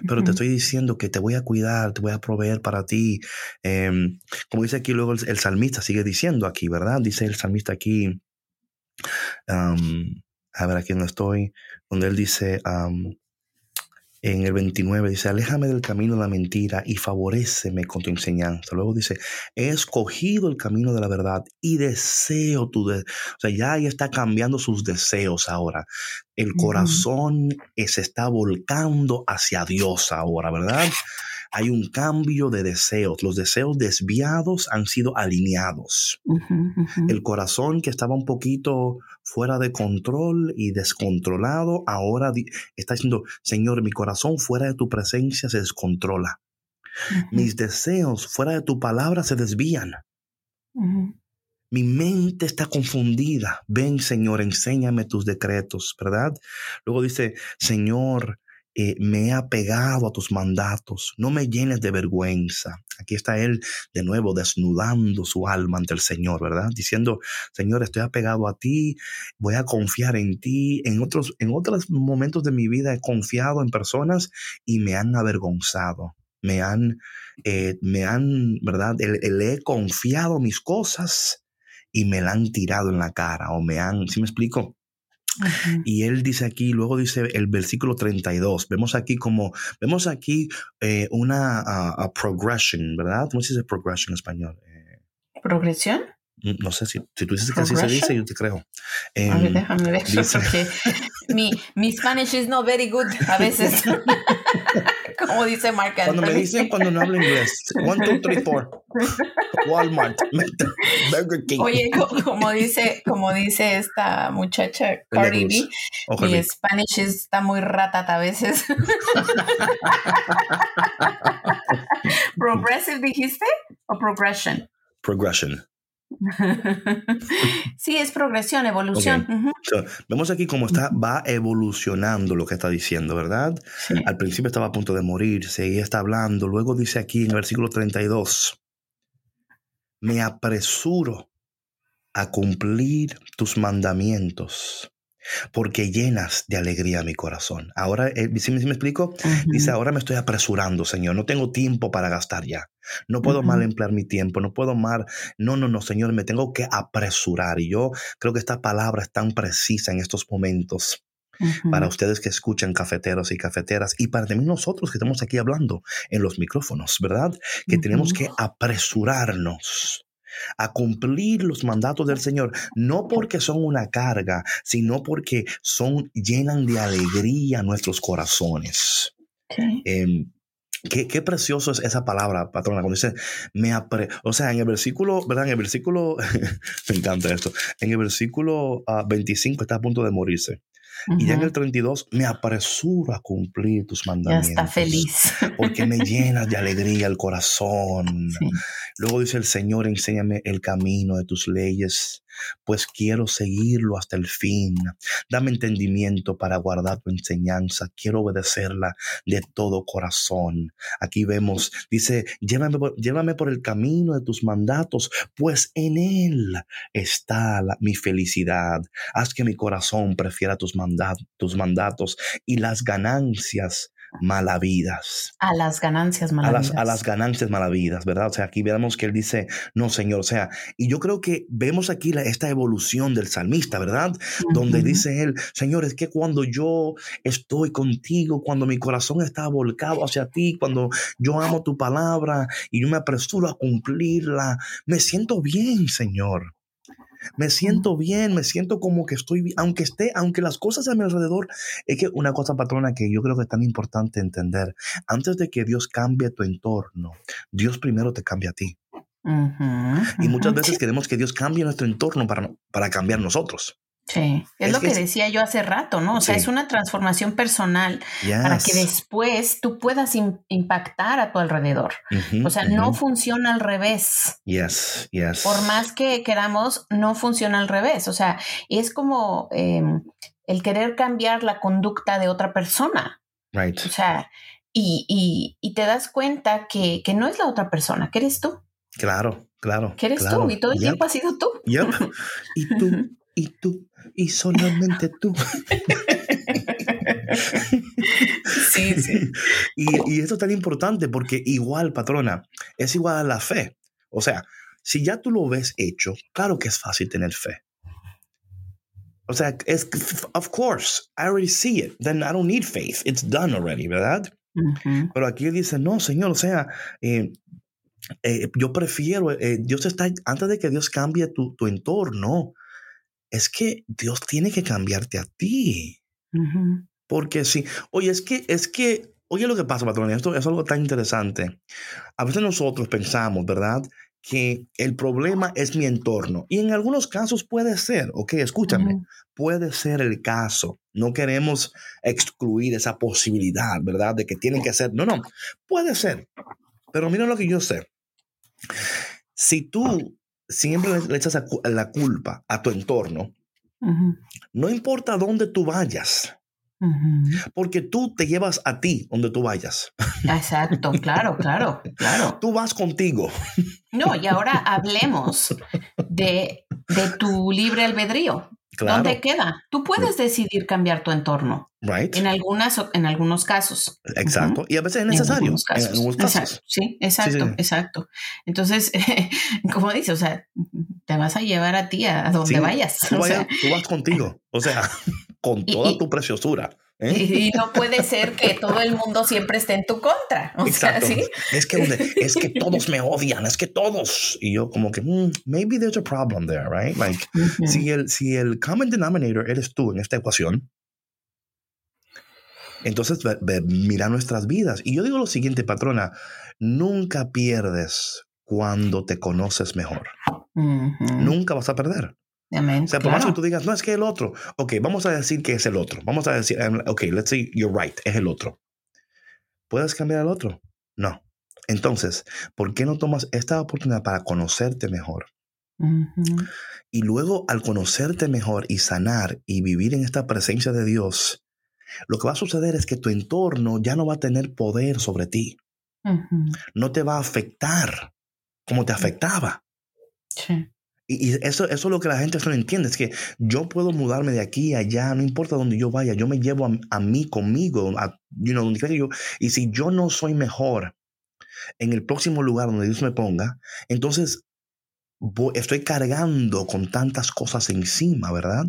Pero te estoy diciendo que te voy a cuidar, te voy a proveer para ti. Em, como dice aquí luego el, salmista, sigue diciendo aquí, ¿verdad? Dice el salmista aquí, a ver, aquí no estoy, donde él dice, en el 29 dice, aléjame del camino de la mentira y favoreceme con tu enseñanza. Luego dice, he escogido el camino de la verdad y deseo tu... De o sea, ya ahí está cambiando sus deseos ahora. El corazón se está volcando hacia Dios ahora, ¿verdad? Hay un cambio de deseos. Los deseos desviados han sido alineados. El corazón que estaba un poquito fuera de control y descontrolado, ahora está diciendo, Señor, mi corazón fuera de tu presencia se descontrola. Mis deseos fuera de tu palabra se desvían. Mi mente está confundida. Ven, Señor, enséñame tus decretos, ¿verdad? Luego dice, Señor, eh, me he apegado a tus mandatos, no me llenes de vergüenza. Aquí está él de nuevo desnudando su alma ante el Señor, ¿verdad? Diciendo, Señor, estoy apegado a ti, voy a confiar en ti. En otros, en otros momentos de mi vida he confiado en personas y me han avergonzado, me han, eh, me han, ¿verdad? Le, he confiado mis cosas y me la han tirado en la cara o me han, ¿sí me explico? Y él dice aquí, luego dice el versículo 32, vemos aquí como, vemos aquí eh, una progression, ¿verdad? ¿Cómo se dice progression en español? Eh, ¿Progresión? Mm, no sé si, si tú dices que así se dice, yo te creo. a ver, em, déjame ver, porque mi, mi Spanish is not very good a veces. (laughs) como dice Mark Cuando me dicen cuando no hablo inglés, one, two, three, four. Walmart, (laughs) Burger King. Oye, como dice, como dice esta muchacha Cardi B, mi Spanish está muy ratata a veces. (laughs) ¿Progressive dijiste o progression? Progression. (laughs) sí, es progresión, evolución. vemos aquí cómo está, va evolucionando lo que está diciendo, ¿verdad? Al principio estaba a punto de morir, seguía está hablando, luego dice aquí en el versículo 32, me apresuro a cumplir tus mandamientos porque llenas de alegría mi corazón. Ahora, eh, ¿sí, me, explico? Dice, ahora me estoy apresurando, Señor, no tengo tiempo para gastar ya. No puedo mal emplear mi tiempo, no puedo mal, no, no, no, Señor, me tengo que apresurar. Y yo creo que esta palabra es tan precisa en estos momentos. Para ustedes que escuchan cafeteros y cafeteras y para también nosotros que estamos aquí hablando en los micrófonos, ¿verdad? Que tenemos que apresurarnos a cumplir los mandatos del Señor, no porque son una carga, sino porque son llenan de alegría nuestros corazones. Em, Qué, qué, precioso es esa palabra, patrona, cuando dice, me apre o sea, en el versículo, ¿verdad? En el versículo, (laughs) me encanta esto, en el versículo 25 ah, está a punto de morirse. Y ya en el 32 me apresuro a cumplir tus mandamientos. Ya está feliz. Porque me (laughs) llenas de alegría el corazón. Luego dice el Señor, enséñame el camino de tus leyes pues quiero seguirlo hasta el fin. Dame entendimiento para guardar tu enseñanza. Quiero obedecerla de todo corazón. Aquí vemos, dice, llévame por, el camino de tus mandatos, pues en él está mi felicidad. Haz que mi corazón prefiera tus mandatos y las ganancias malavidas. A las ganancias malavidas. A las, a las, ganancias malavidas, ¿verdad? O sea, aquí vemos que él dice, no, Señor, o sea, y yo creo que vemos aquí la, esta evolución del salmista, ¿verdad? Donde dice él, Señor, es que cuando yo estoy contigo, cuando mi corazón está volcado hacia ti, cuando yo amo tu palabra y yo me apresuro a cumplirla, me siento bien, Señor. Me siento bien, me siento como que estoy bien, aunque esté, aunque las cosas a mi alrededor, es que una cosa patrona que yo creo que es tan importante entender, antes de que Dios cambie tu entorno, Dios primero te cambia a ti. y muchas veces queremos que Dios cambie nuestro entorno para, para cambiar nosotros. Sí, es, lo que, decía yo hace rato, ¿no? O sea, es una transformación personal para que después tú puedas impactar a tu alrededor. o sea, no funciona al revés. Yes, yes. Por más que queramos, no funciona al revés. O sea, es como em, el querer cambiar la conducta de otra persona. Right. O sea, y, y, te das cuenta que, que, no es la otra persona, que eres tú. Claro, claro. Que eres tú y todo el tiempo has sido tú. Yep. Y tú, (laughs) y tú, y solamente tú. sí, sí. Y, y esto es tan importante porque igual, patrona, es igual a la fe. O sea, si ya tú lo ves hecho, claro que es fácil tener fe. O sea, es, of course, I already see it. Then I don't need faith. It's done already, ¿verdad? Pero aquí dice, no, Señor, o sea, eh, eh, yo prefiero, eh, Dios está, antes de que Dios cambie tu, tu entorno, es que Dios tiene que cambiarte a ti. Porque si, oye, es que, es que, oye lo que pasa, patrón, esto es algo tan interesante. A veces nosotros pensamos, ¿verdad? Que el problema es mi entorno. Y en algunos casos puede ser, ok, escúchame, puede ser el caso. No queremos excluir esa posibilidad, ¿verdad? De que tienen que ser. No, no, puede ser. Pero mira lo que yo sé. Si tú siempre le echas la culpa a tu entorno, no importa dónde tú vayas, porque tú te llevas a ti donde tú vayas. Exacto, claro, claro, claro. (laughs) Tú vas contigo. No, y ahora hablemos de, de tu libre albedrío. ¿Dónde queda? Tú puedes decidir cambiar tu entorno. Right. En, algunas, en algunos casos. Exacto. Y a veces es necesario. En algunos casos. Sí, exacto, exacto. Entonces, (laughs) como dice, o sea, te vas a llevar a ti a donde vayas. (laughs) Tú, vas contigo. O sea, (laughs) con toda tu preciosura. ¿Eh? Y, no puede ser que todo el mundo siempre esté en tu contra. Exacto. es, que, es que todos me odian, es que todos. Y yo como que, mm, maybe there's a problem there, right? Like, si, el, si el common denominator eres tú en esta ecuación, entonces mira nuestras vidas. Y yo digo lo siguiente, patrona, nunca pierdes cuando te conoces mejor. Nunca vas a perder o sea, por más que tú digas, no, es que el otro. Ok, vamos a decir que es el otro. Vamos a decir, ok, let's say you're right, es el otro. ¿Puedes cambiar al otro? No. Entonces, ¿por qué no tomas esta oportunidad para conocerte mejor? Y luego, al conocerte mejor y sanar y vivir en esta presencia de Dios, lo que va a suceder es que tu entorno ya no va a tener poder sobre ti. No te va a afectar como te afectaba. Sí. Y, eso, eso es lo que la gente no entiende, es que yo puedo mudarme de aquí a allá, no importa dónde yo vaya, yo me llevo a, mí conmigo, a, you know, donde yo, y si yo no soy mejor en el próximo lugar donde Dios me ponga, entonces estoy cargando con tantas cosas encima, ¿verdad?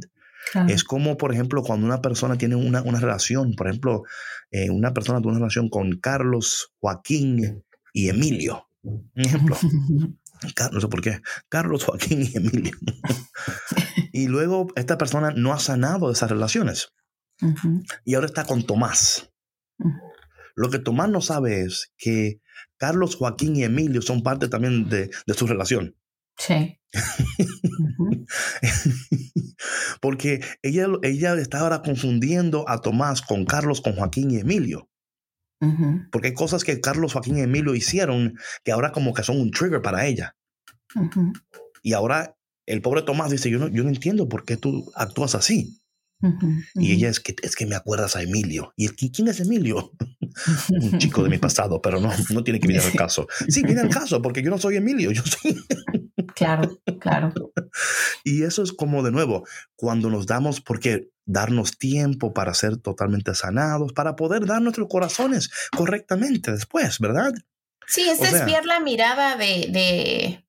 Es como, por ejemplo, cuando una persona tiene una, una relación, por ejemplo, eh, una persona tiene una relación con Carlos, Joaquín y Emilio. Un ejemplo. (laughs) no sé por qué, Carlos, Joaquín y Emilio. (laughs) y luego esta persona no ha sanado de esas relaciones. Y ahora está con Tomás. Lo que Tomás no sabe es que Carlos, Joaquín y Emilio son parte también de, su relación. Sí. (laughs) Porque ella, ella está ahora confundiendo a Tomás con Carlos, con Joaquín y Emilio. Porque hay cosas que Carlos, Joaquín y Emilio hicieron que ahora como que son un trigger para ella. Y ahora el pobre Tomás dice, yo no, yo no entiendo por qué tú actúas así. Y ella es que, es que me acuerdas a Emilio. ¿Y quién es Emilio? (laughs) un chico de mi pasado, pero no, no tiene que venir al caso. Sí, viene al (laughs) caso, porque yo no soy Emilio, yo soy... (laughs) claro, claro. Y eso es como de nuevo, cuando nos damos, porque darnos tiempo para ser totalmente sanados, para poder dar nuestros corazones correctamente después, ¿verdad? Sí, es desviar la mirada de,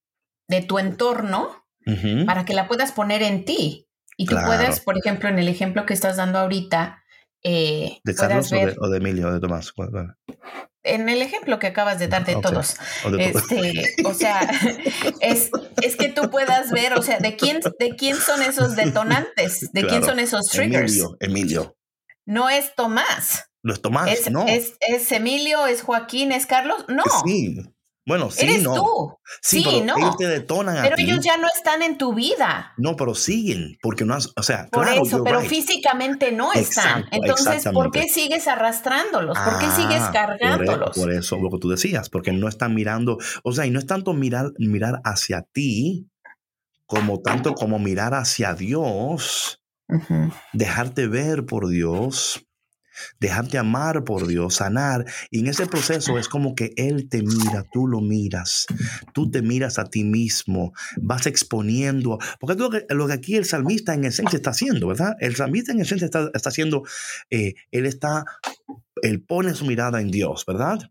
de, tu entorno para que la puedas poner en ti. Y tú puedas, por ejemplo, en el ejemplo que estás dando ahorita, eh, ¿De Carlos o, de, Emilio o de Tomás? En el ejemplo que acabas de dar de todos. O, este, o sea, (laughs) es, es, que tú puedas ver, o sea, de quién, de quién son esos detonantes, de quién son esos triggers. Emilio, Emilio. No es Tomás. No es Tomás, es, no. Es, es, Emilio, es Joaquín, es Carlos. No. Sí, bueno, sí, Eres no. tú. Sí, pero no. Ellos te detonan pero ellos ya no están en tu vida. No, pero siguen, porque no has, o sea, Por eso, pero físicamente no están. Entonces, ¿por qué sigues arrastrándolos? ¿Por qué sigues ah, cargándolos? Por, eso, lo que tú decías, porque no están mirando, o sea, y no es tanto mirar, mirar hacia ti, como tanto como mirar hacia Dios, dejarte ver por Dios dejarte amar por Dios, sanar. Y en ese proceso es como que Él te mira, tú lo miras, tú te miras a ti mismo, vas exponiendo, porque es lo que, lo que aquí el salmista en esencia está haciendo, ¿verdad? El salmista en esencia está, está haciendo, eh, Él está, Él pone su mirada en Dios, ¿verdad?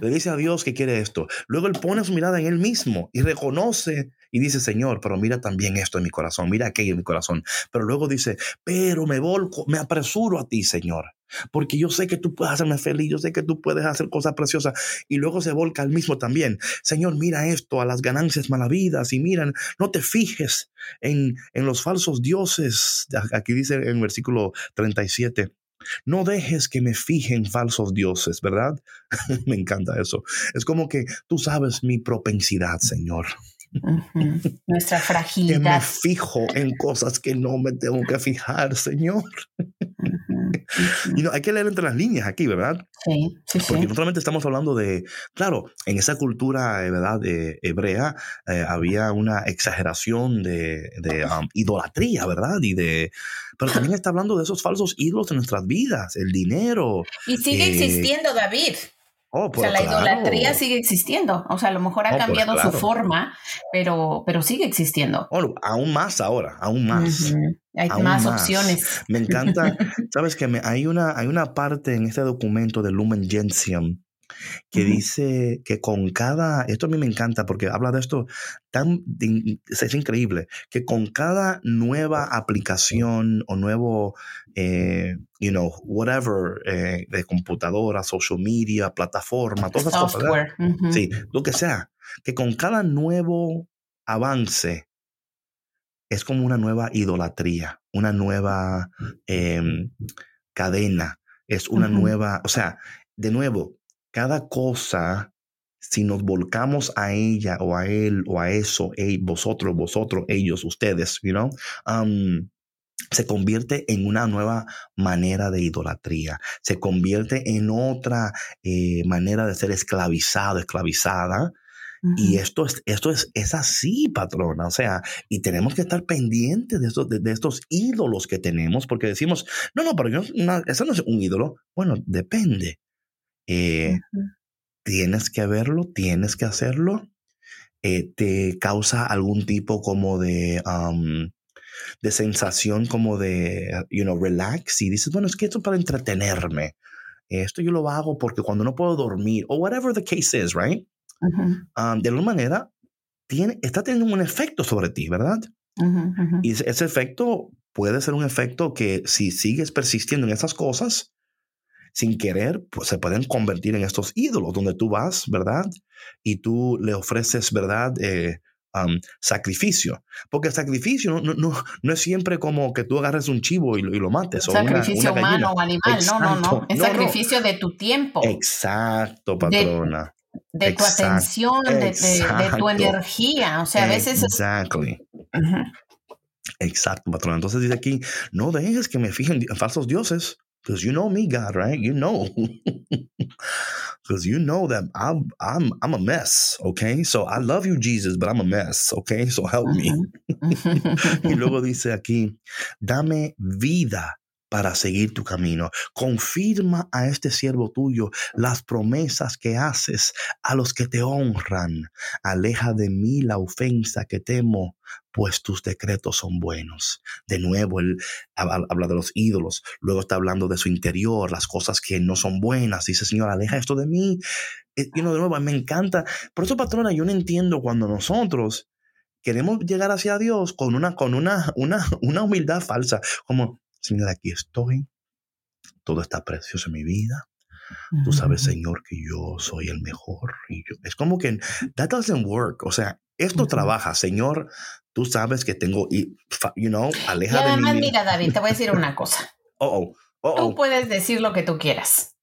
Le dice a Dios que quiere esto. Luego él pone su mirada en él mismo y reconoce y dice, Señor, pero mira también esto en mi corazón, mira aquello en mi corazón. Pero luego dice, pero me volco, me apresuro a ti, Señor porque yo sé que tú puedes hacerme feliz, yo sé que tú puedes hacer cosas preciosas. Y luego se volca al mismo también. Señor, mira esto, a las ganancias malavidas y miran, no te fijes en, en los falsos dioses. Aquí dice en versículo 37. No dejes que me fijen falsos dioses, ¿verdad? (laughs) me encanta eso. Es como que tú sabes mi propensidad, Señor. Nuestra fragilidad. Que me fijo en cosas que no me tengo que fijar, Señor. y no, hay que leer entre las líneas aquí, ¿verdad? Sí, sí, Porque no solamente estamos hablando de, claro, en esa cultura, eh, ¿verdad?, de hebrea, eh, había una exageración de, de um, idolatría, ¿verdad? Y de, pero también (gasps) está hablando de esos falsos ídolos en nuestras vidas, el dinero. Y sigue eh, existiendo, David. Oh, o sea, la idolatría sigue existiendo. O sea, a lo mejor ha cambiado su forma, pero, pero sigue existiendo. Oh, aún más ahora, aún más. Hay más, opciones. Me encanta. (laughs) Sabes que hay, una, hay una parte en este documento de Lumen Gentium que dice que con cada, esto a mí me encanta porque habla de esto tan, es increíble, que con cada nueva aplicación o nuevo, eh, you know, whatever, eh, de computadora, social media, plataforma, todas esas cosas. Sí, lo que sea, que con cada nuevo avance es como una nueva idolatría, una nueva em, cadena, es una nueva, o sea, de nuevo, cada cosa, si nos volcamos a ella o a él o a eso, vosotros, vosotros, ellos, ustedes, you know, se convierte en una nueva manera de idolatría, se convierte en otra eh, manera de ser esclavizado, esclavizada. Y esto es, esto es, es así, patrona. O sea, y tenemos que estar pendientes de estos, de, estos ídolos que tenemos, porque decimos, no, no, pero yo, eso no es un ídolo. Bueno, depende. Eh, tienes que verlo, tienes que hacerlo. Eh, te causa algún tipo como de, de sensación como de, you know, relax y dices, bueno, es que esto es para entretenerme. Esto yo lo hago porque cuando no puedo dormir o whatever the case is, right? de alguna manera tiene, está teniendo un efecto sobre ti, ¿verdad? Y ese efecto puede ser un efecto que si sigues persistiendo en esas cosas, sin querer, pues se pueden convertir en estos ídolos donde tú vas, ¿verdad? Y tú le ofreces, ¿verdad? Eh, sacrificio. Porque el sacrificio no, no, no, es siempre como que tú agarres un chivo y, lo mates. sacrificio humano o animal, no, no, no. Es sacrificio de tu tiempo. Exacto, patrona. De, tu atención, de, tu energía. O sea, a veces. Exactly. Exacto, patrona. Entonces dice aquí, no dejes que me fijen en falsos dioses. Because you know me, God, right? You know. (laughs) because you know that I'm I'm I'm a mess, okay? So I love you, Jesus, but I'm a mess, okay? So help me. Mm-hmm. Mm-hmm. (laughs) y luego dice aquí, dame vida para seguir tu camino. Confirma a este siervo tuyo las promesas que haces a los que te honran. Aleja de mí la ofensa que temo, pues tus decretos son buenos. De nuevo, él habla de los ídolos, luego está hablando de su interior, las cosas que no son buenas. Dice, Señor, aleja esto de mí. Eh, y de nuevo, me encanta. Por eso, patrona, yo no entiendo cuando nosotros queremos llegar hacia Dios con una, con una, una, una humildad falsa, como Señor, aquí estoy. Todo está precioso en mi vida. Tú sabes, Señor, que yo soy el mejor. Y yo, es como que that doesn't work. O sea, esto trabaja, Señor. Tú sabes que tengo, you know, aleja y además, mira, David, te voy a decir una (laughs) cosa. Oh, oh, Tú puedes decir lo que tú quieras.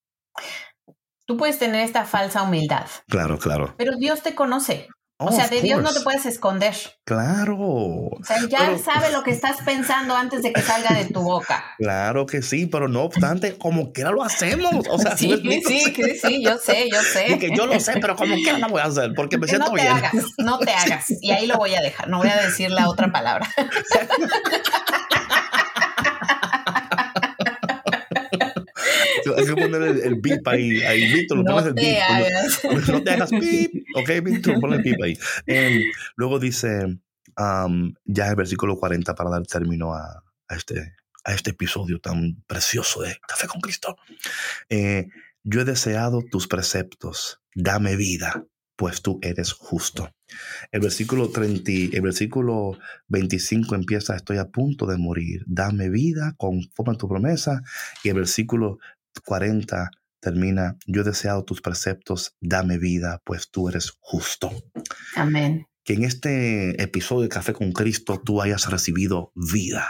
Tú puedes tener esta falsa humildad. Claro, claro. Pero Dios te conoce o sea, de Dios no te puedes esconder. Claro. O sea, ya sabe lo que estás pensando antes de que salga de tu boca. (laughs) Claro que sí, pero no obstante, como quiera lo hacemos. O sea, (laughs) sí, sí, (laughs) sí, sí, yo sé, yo sé. Y que yo lo sé, pero como quiera lo voy a hacer, porque me siento no te bien. Hagas, no te hagas. Y ahí lo voy a dejar. No voy a decir la otra palabra. Hay que poner el, el beep ahí. ahí Víctor, no pones el beep. Hagas. No, te hagas beep. Ok, Víctor, ponle beep ahí. Em, luego dice ya el versículo 40 para dar término a, a, este, a este episodio tan precioso de Café con Cristo. Eh, yo he deseado tus preceptos. Dame vida pues tú eres justo. El versículo 30, el versículo 25 empieza, estoy a punto de morir, dame vida conforme a tu promesa. Y el versículo 40 termina, yo he deseado tus preceptos, dame vida, pues tú eres justo. Amén. Que en este episodio de Café con Cristo tú hayas recibido vida.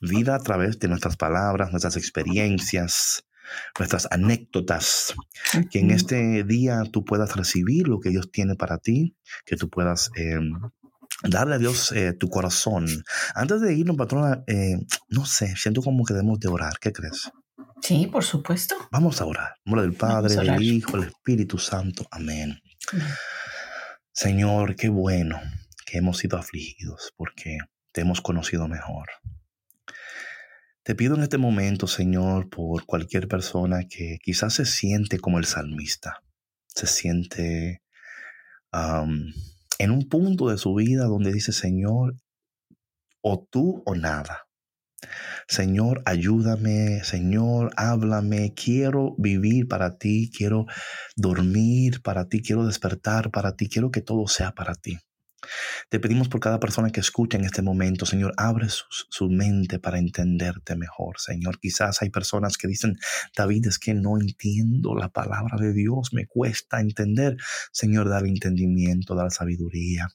Vida a través de nuestras palabras, nuestras experiencias, nuestras anécdotas. Que en este día tú puedas recibir lo que Dios tiene para ti, que tú puedas em, darle a Dios eh, tu corazón. Antes de irnos, patrona, eh, no sé, siento como que debemos de orar. ¿Qué crees? Sí, por supuesto. Vamos a orar. En nombre del Padre, del Hijo, del Espíritu Santo. Amén. Señor, qué bueno que hemos sido afligidos porque te hemos conocido mejor. Te pido en este momento, Señor, por cualquier persona que quizás se siente como el salmista, se siente en un punto de su vida donde dice, Señor, o tú o nada. Señor, ayúdame, Señor, háblame, quiero vivir para ti, quiero dormir para ti, quiero despertar para ti, quiero que todo sea para ti. Te pedimos por cada persona que escucha en este momento, Señor, abre su, mente para entenderte mejor, Señor. Quizás hay personas que dicen, David, es que no entiendo la palabra de Dios, me cuesta entender. Señor, dale entendimiento, dale sabiduría.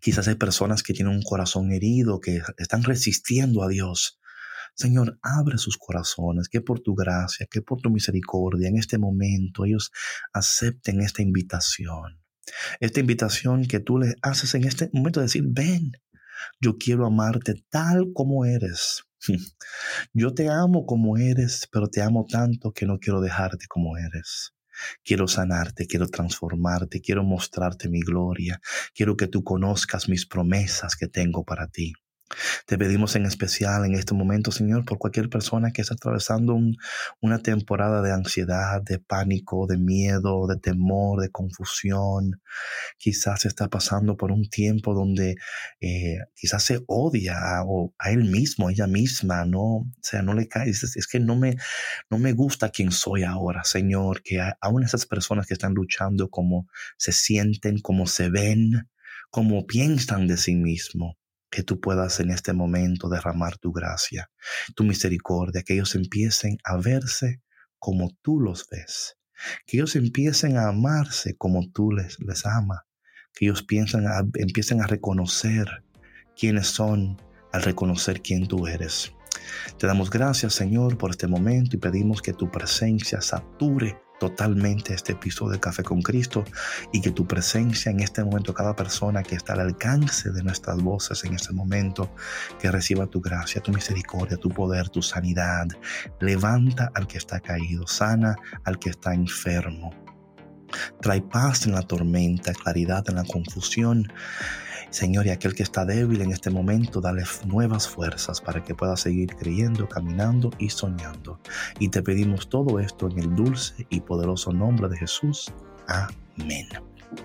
Quizás hay personas que tienen un corazón herido, que están resistiendo a Dios. Señor, abre sus corazones, que por tu gracia, que por tu misericordia, en este momento ellos acepten esta invitación. Esta invitación que tú les haces en este momento de decir, ven, yo quiero amarte tal como eres. (laughs) Yo te amo como eres, pero te amo tanto que no quiero dejarte como eres. Quiero sanarte, quiero transformarte, quiero mostrarte mi gloria, quiero que tú conozcas mis promesas que tengo para ti. Te pedimos en especial en este momento, Señor, por cualquier persona que está atravesando una temporada de ansiedad, de pánico, de miedo, de temor, de confusión. Quizás está pasando por un tiempo donde eh, quizás se odia a, él mismo, a ella misma, ¿no? O sea, no le cae. Es, es que no me, no me gusta quien soy ahora, Señor, que aún esas personas que están luchando, como se sienten, como se ven, como piensan de sí mismo que tú puedas en este momento derramar tu gracia, tu misericordia, que ellos empiecen a verse como tú los ves. Que ellos empiecen a amarse como tú les, les amas. Que ellos piensen a, empiecen a reconocer quiénes son al reconocer quién tú eres. Te damos gracias, Señor, por este momento y pedimos que tu presencia sature totalmente este episodio de Café con Cristo y que tu presencia en este momento, cada persona que está al alcance de nuestras voces en este momento, que reciba tu gracia, tu misericordia, tu poder, tu sanidad. Levanta al que está caído, sana al que está enfermo. Trae paz en la tormenta, claridad en la confusión Señor, y aquel que está débil en este momento, dale nuevas fuerzas para que pueda seguir creyendo, caminando y soñando. Y te pedimos todo esto en el dulce y poderoso nombre de Jesús. Amén.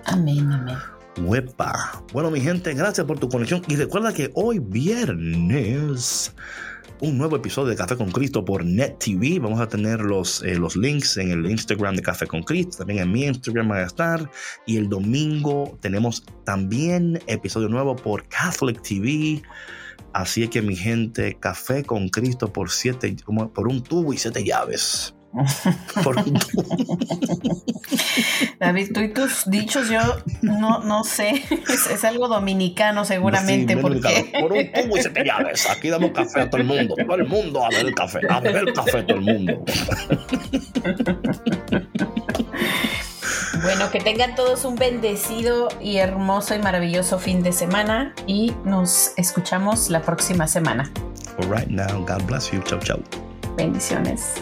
Amén, amén. Huepa. Bueno, mi gente, gracias por tu conexión. Y recuerda que hoy viernes un nuevo episodio de Café con Cristo por Net TV. Vamos a tener los, eh, los links en el Instagram de Café con Cristo, también en mi Instagram va a estar. Y el domingo tenemos también episodio nuevo por Catholic TV. Así es que mi gente, Café con Cristo por siete, por un tubo y siete llaves. (laughs) David, tú y tus dichos, yo no, no sé, es, algo dominicano seguramente. porque... Por un tubo y siete llaves. Aquí damos café a todo el mundo. Todo el mundo a beber café. A beber café todo el mundo. Bueno, que tengan todos un bendecido y hermoso y maravilloso fin de semana y nos escuchamos la próxima semana. All right now, God bless you. Chau, chau. Bendiciones.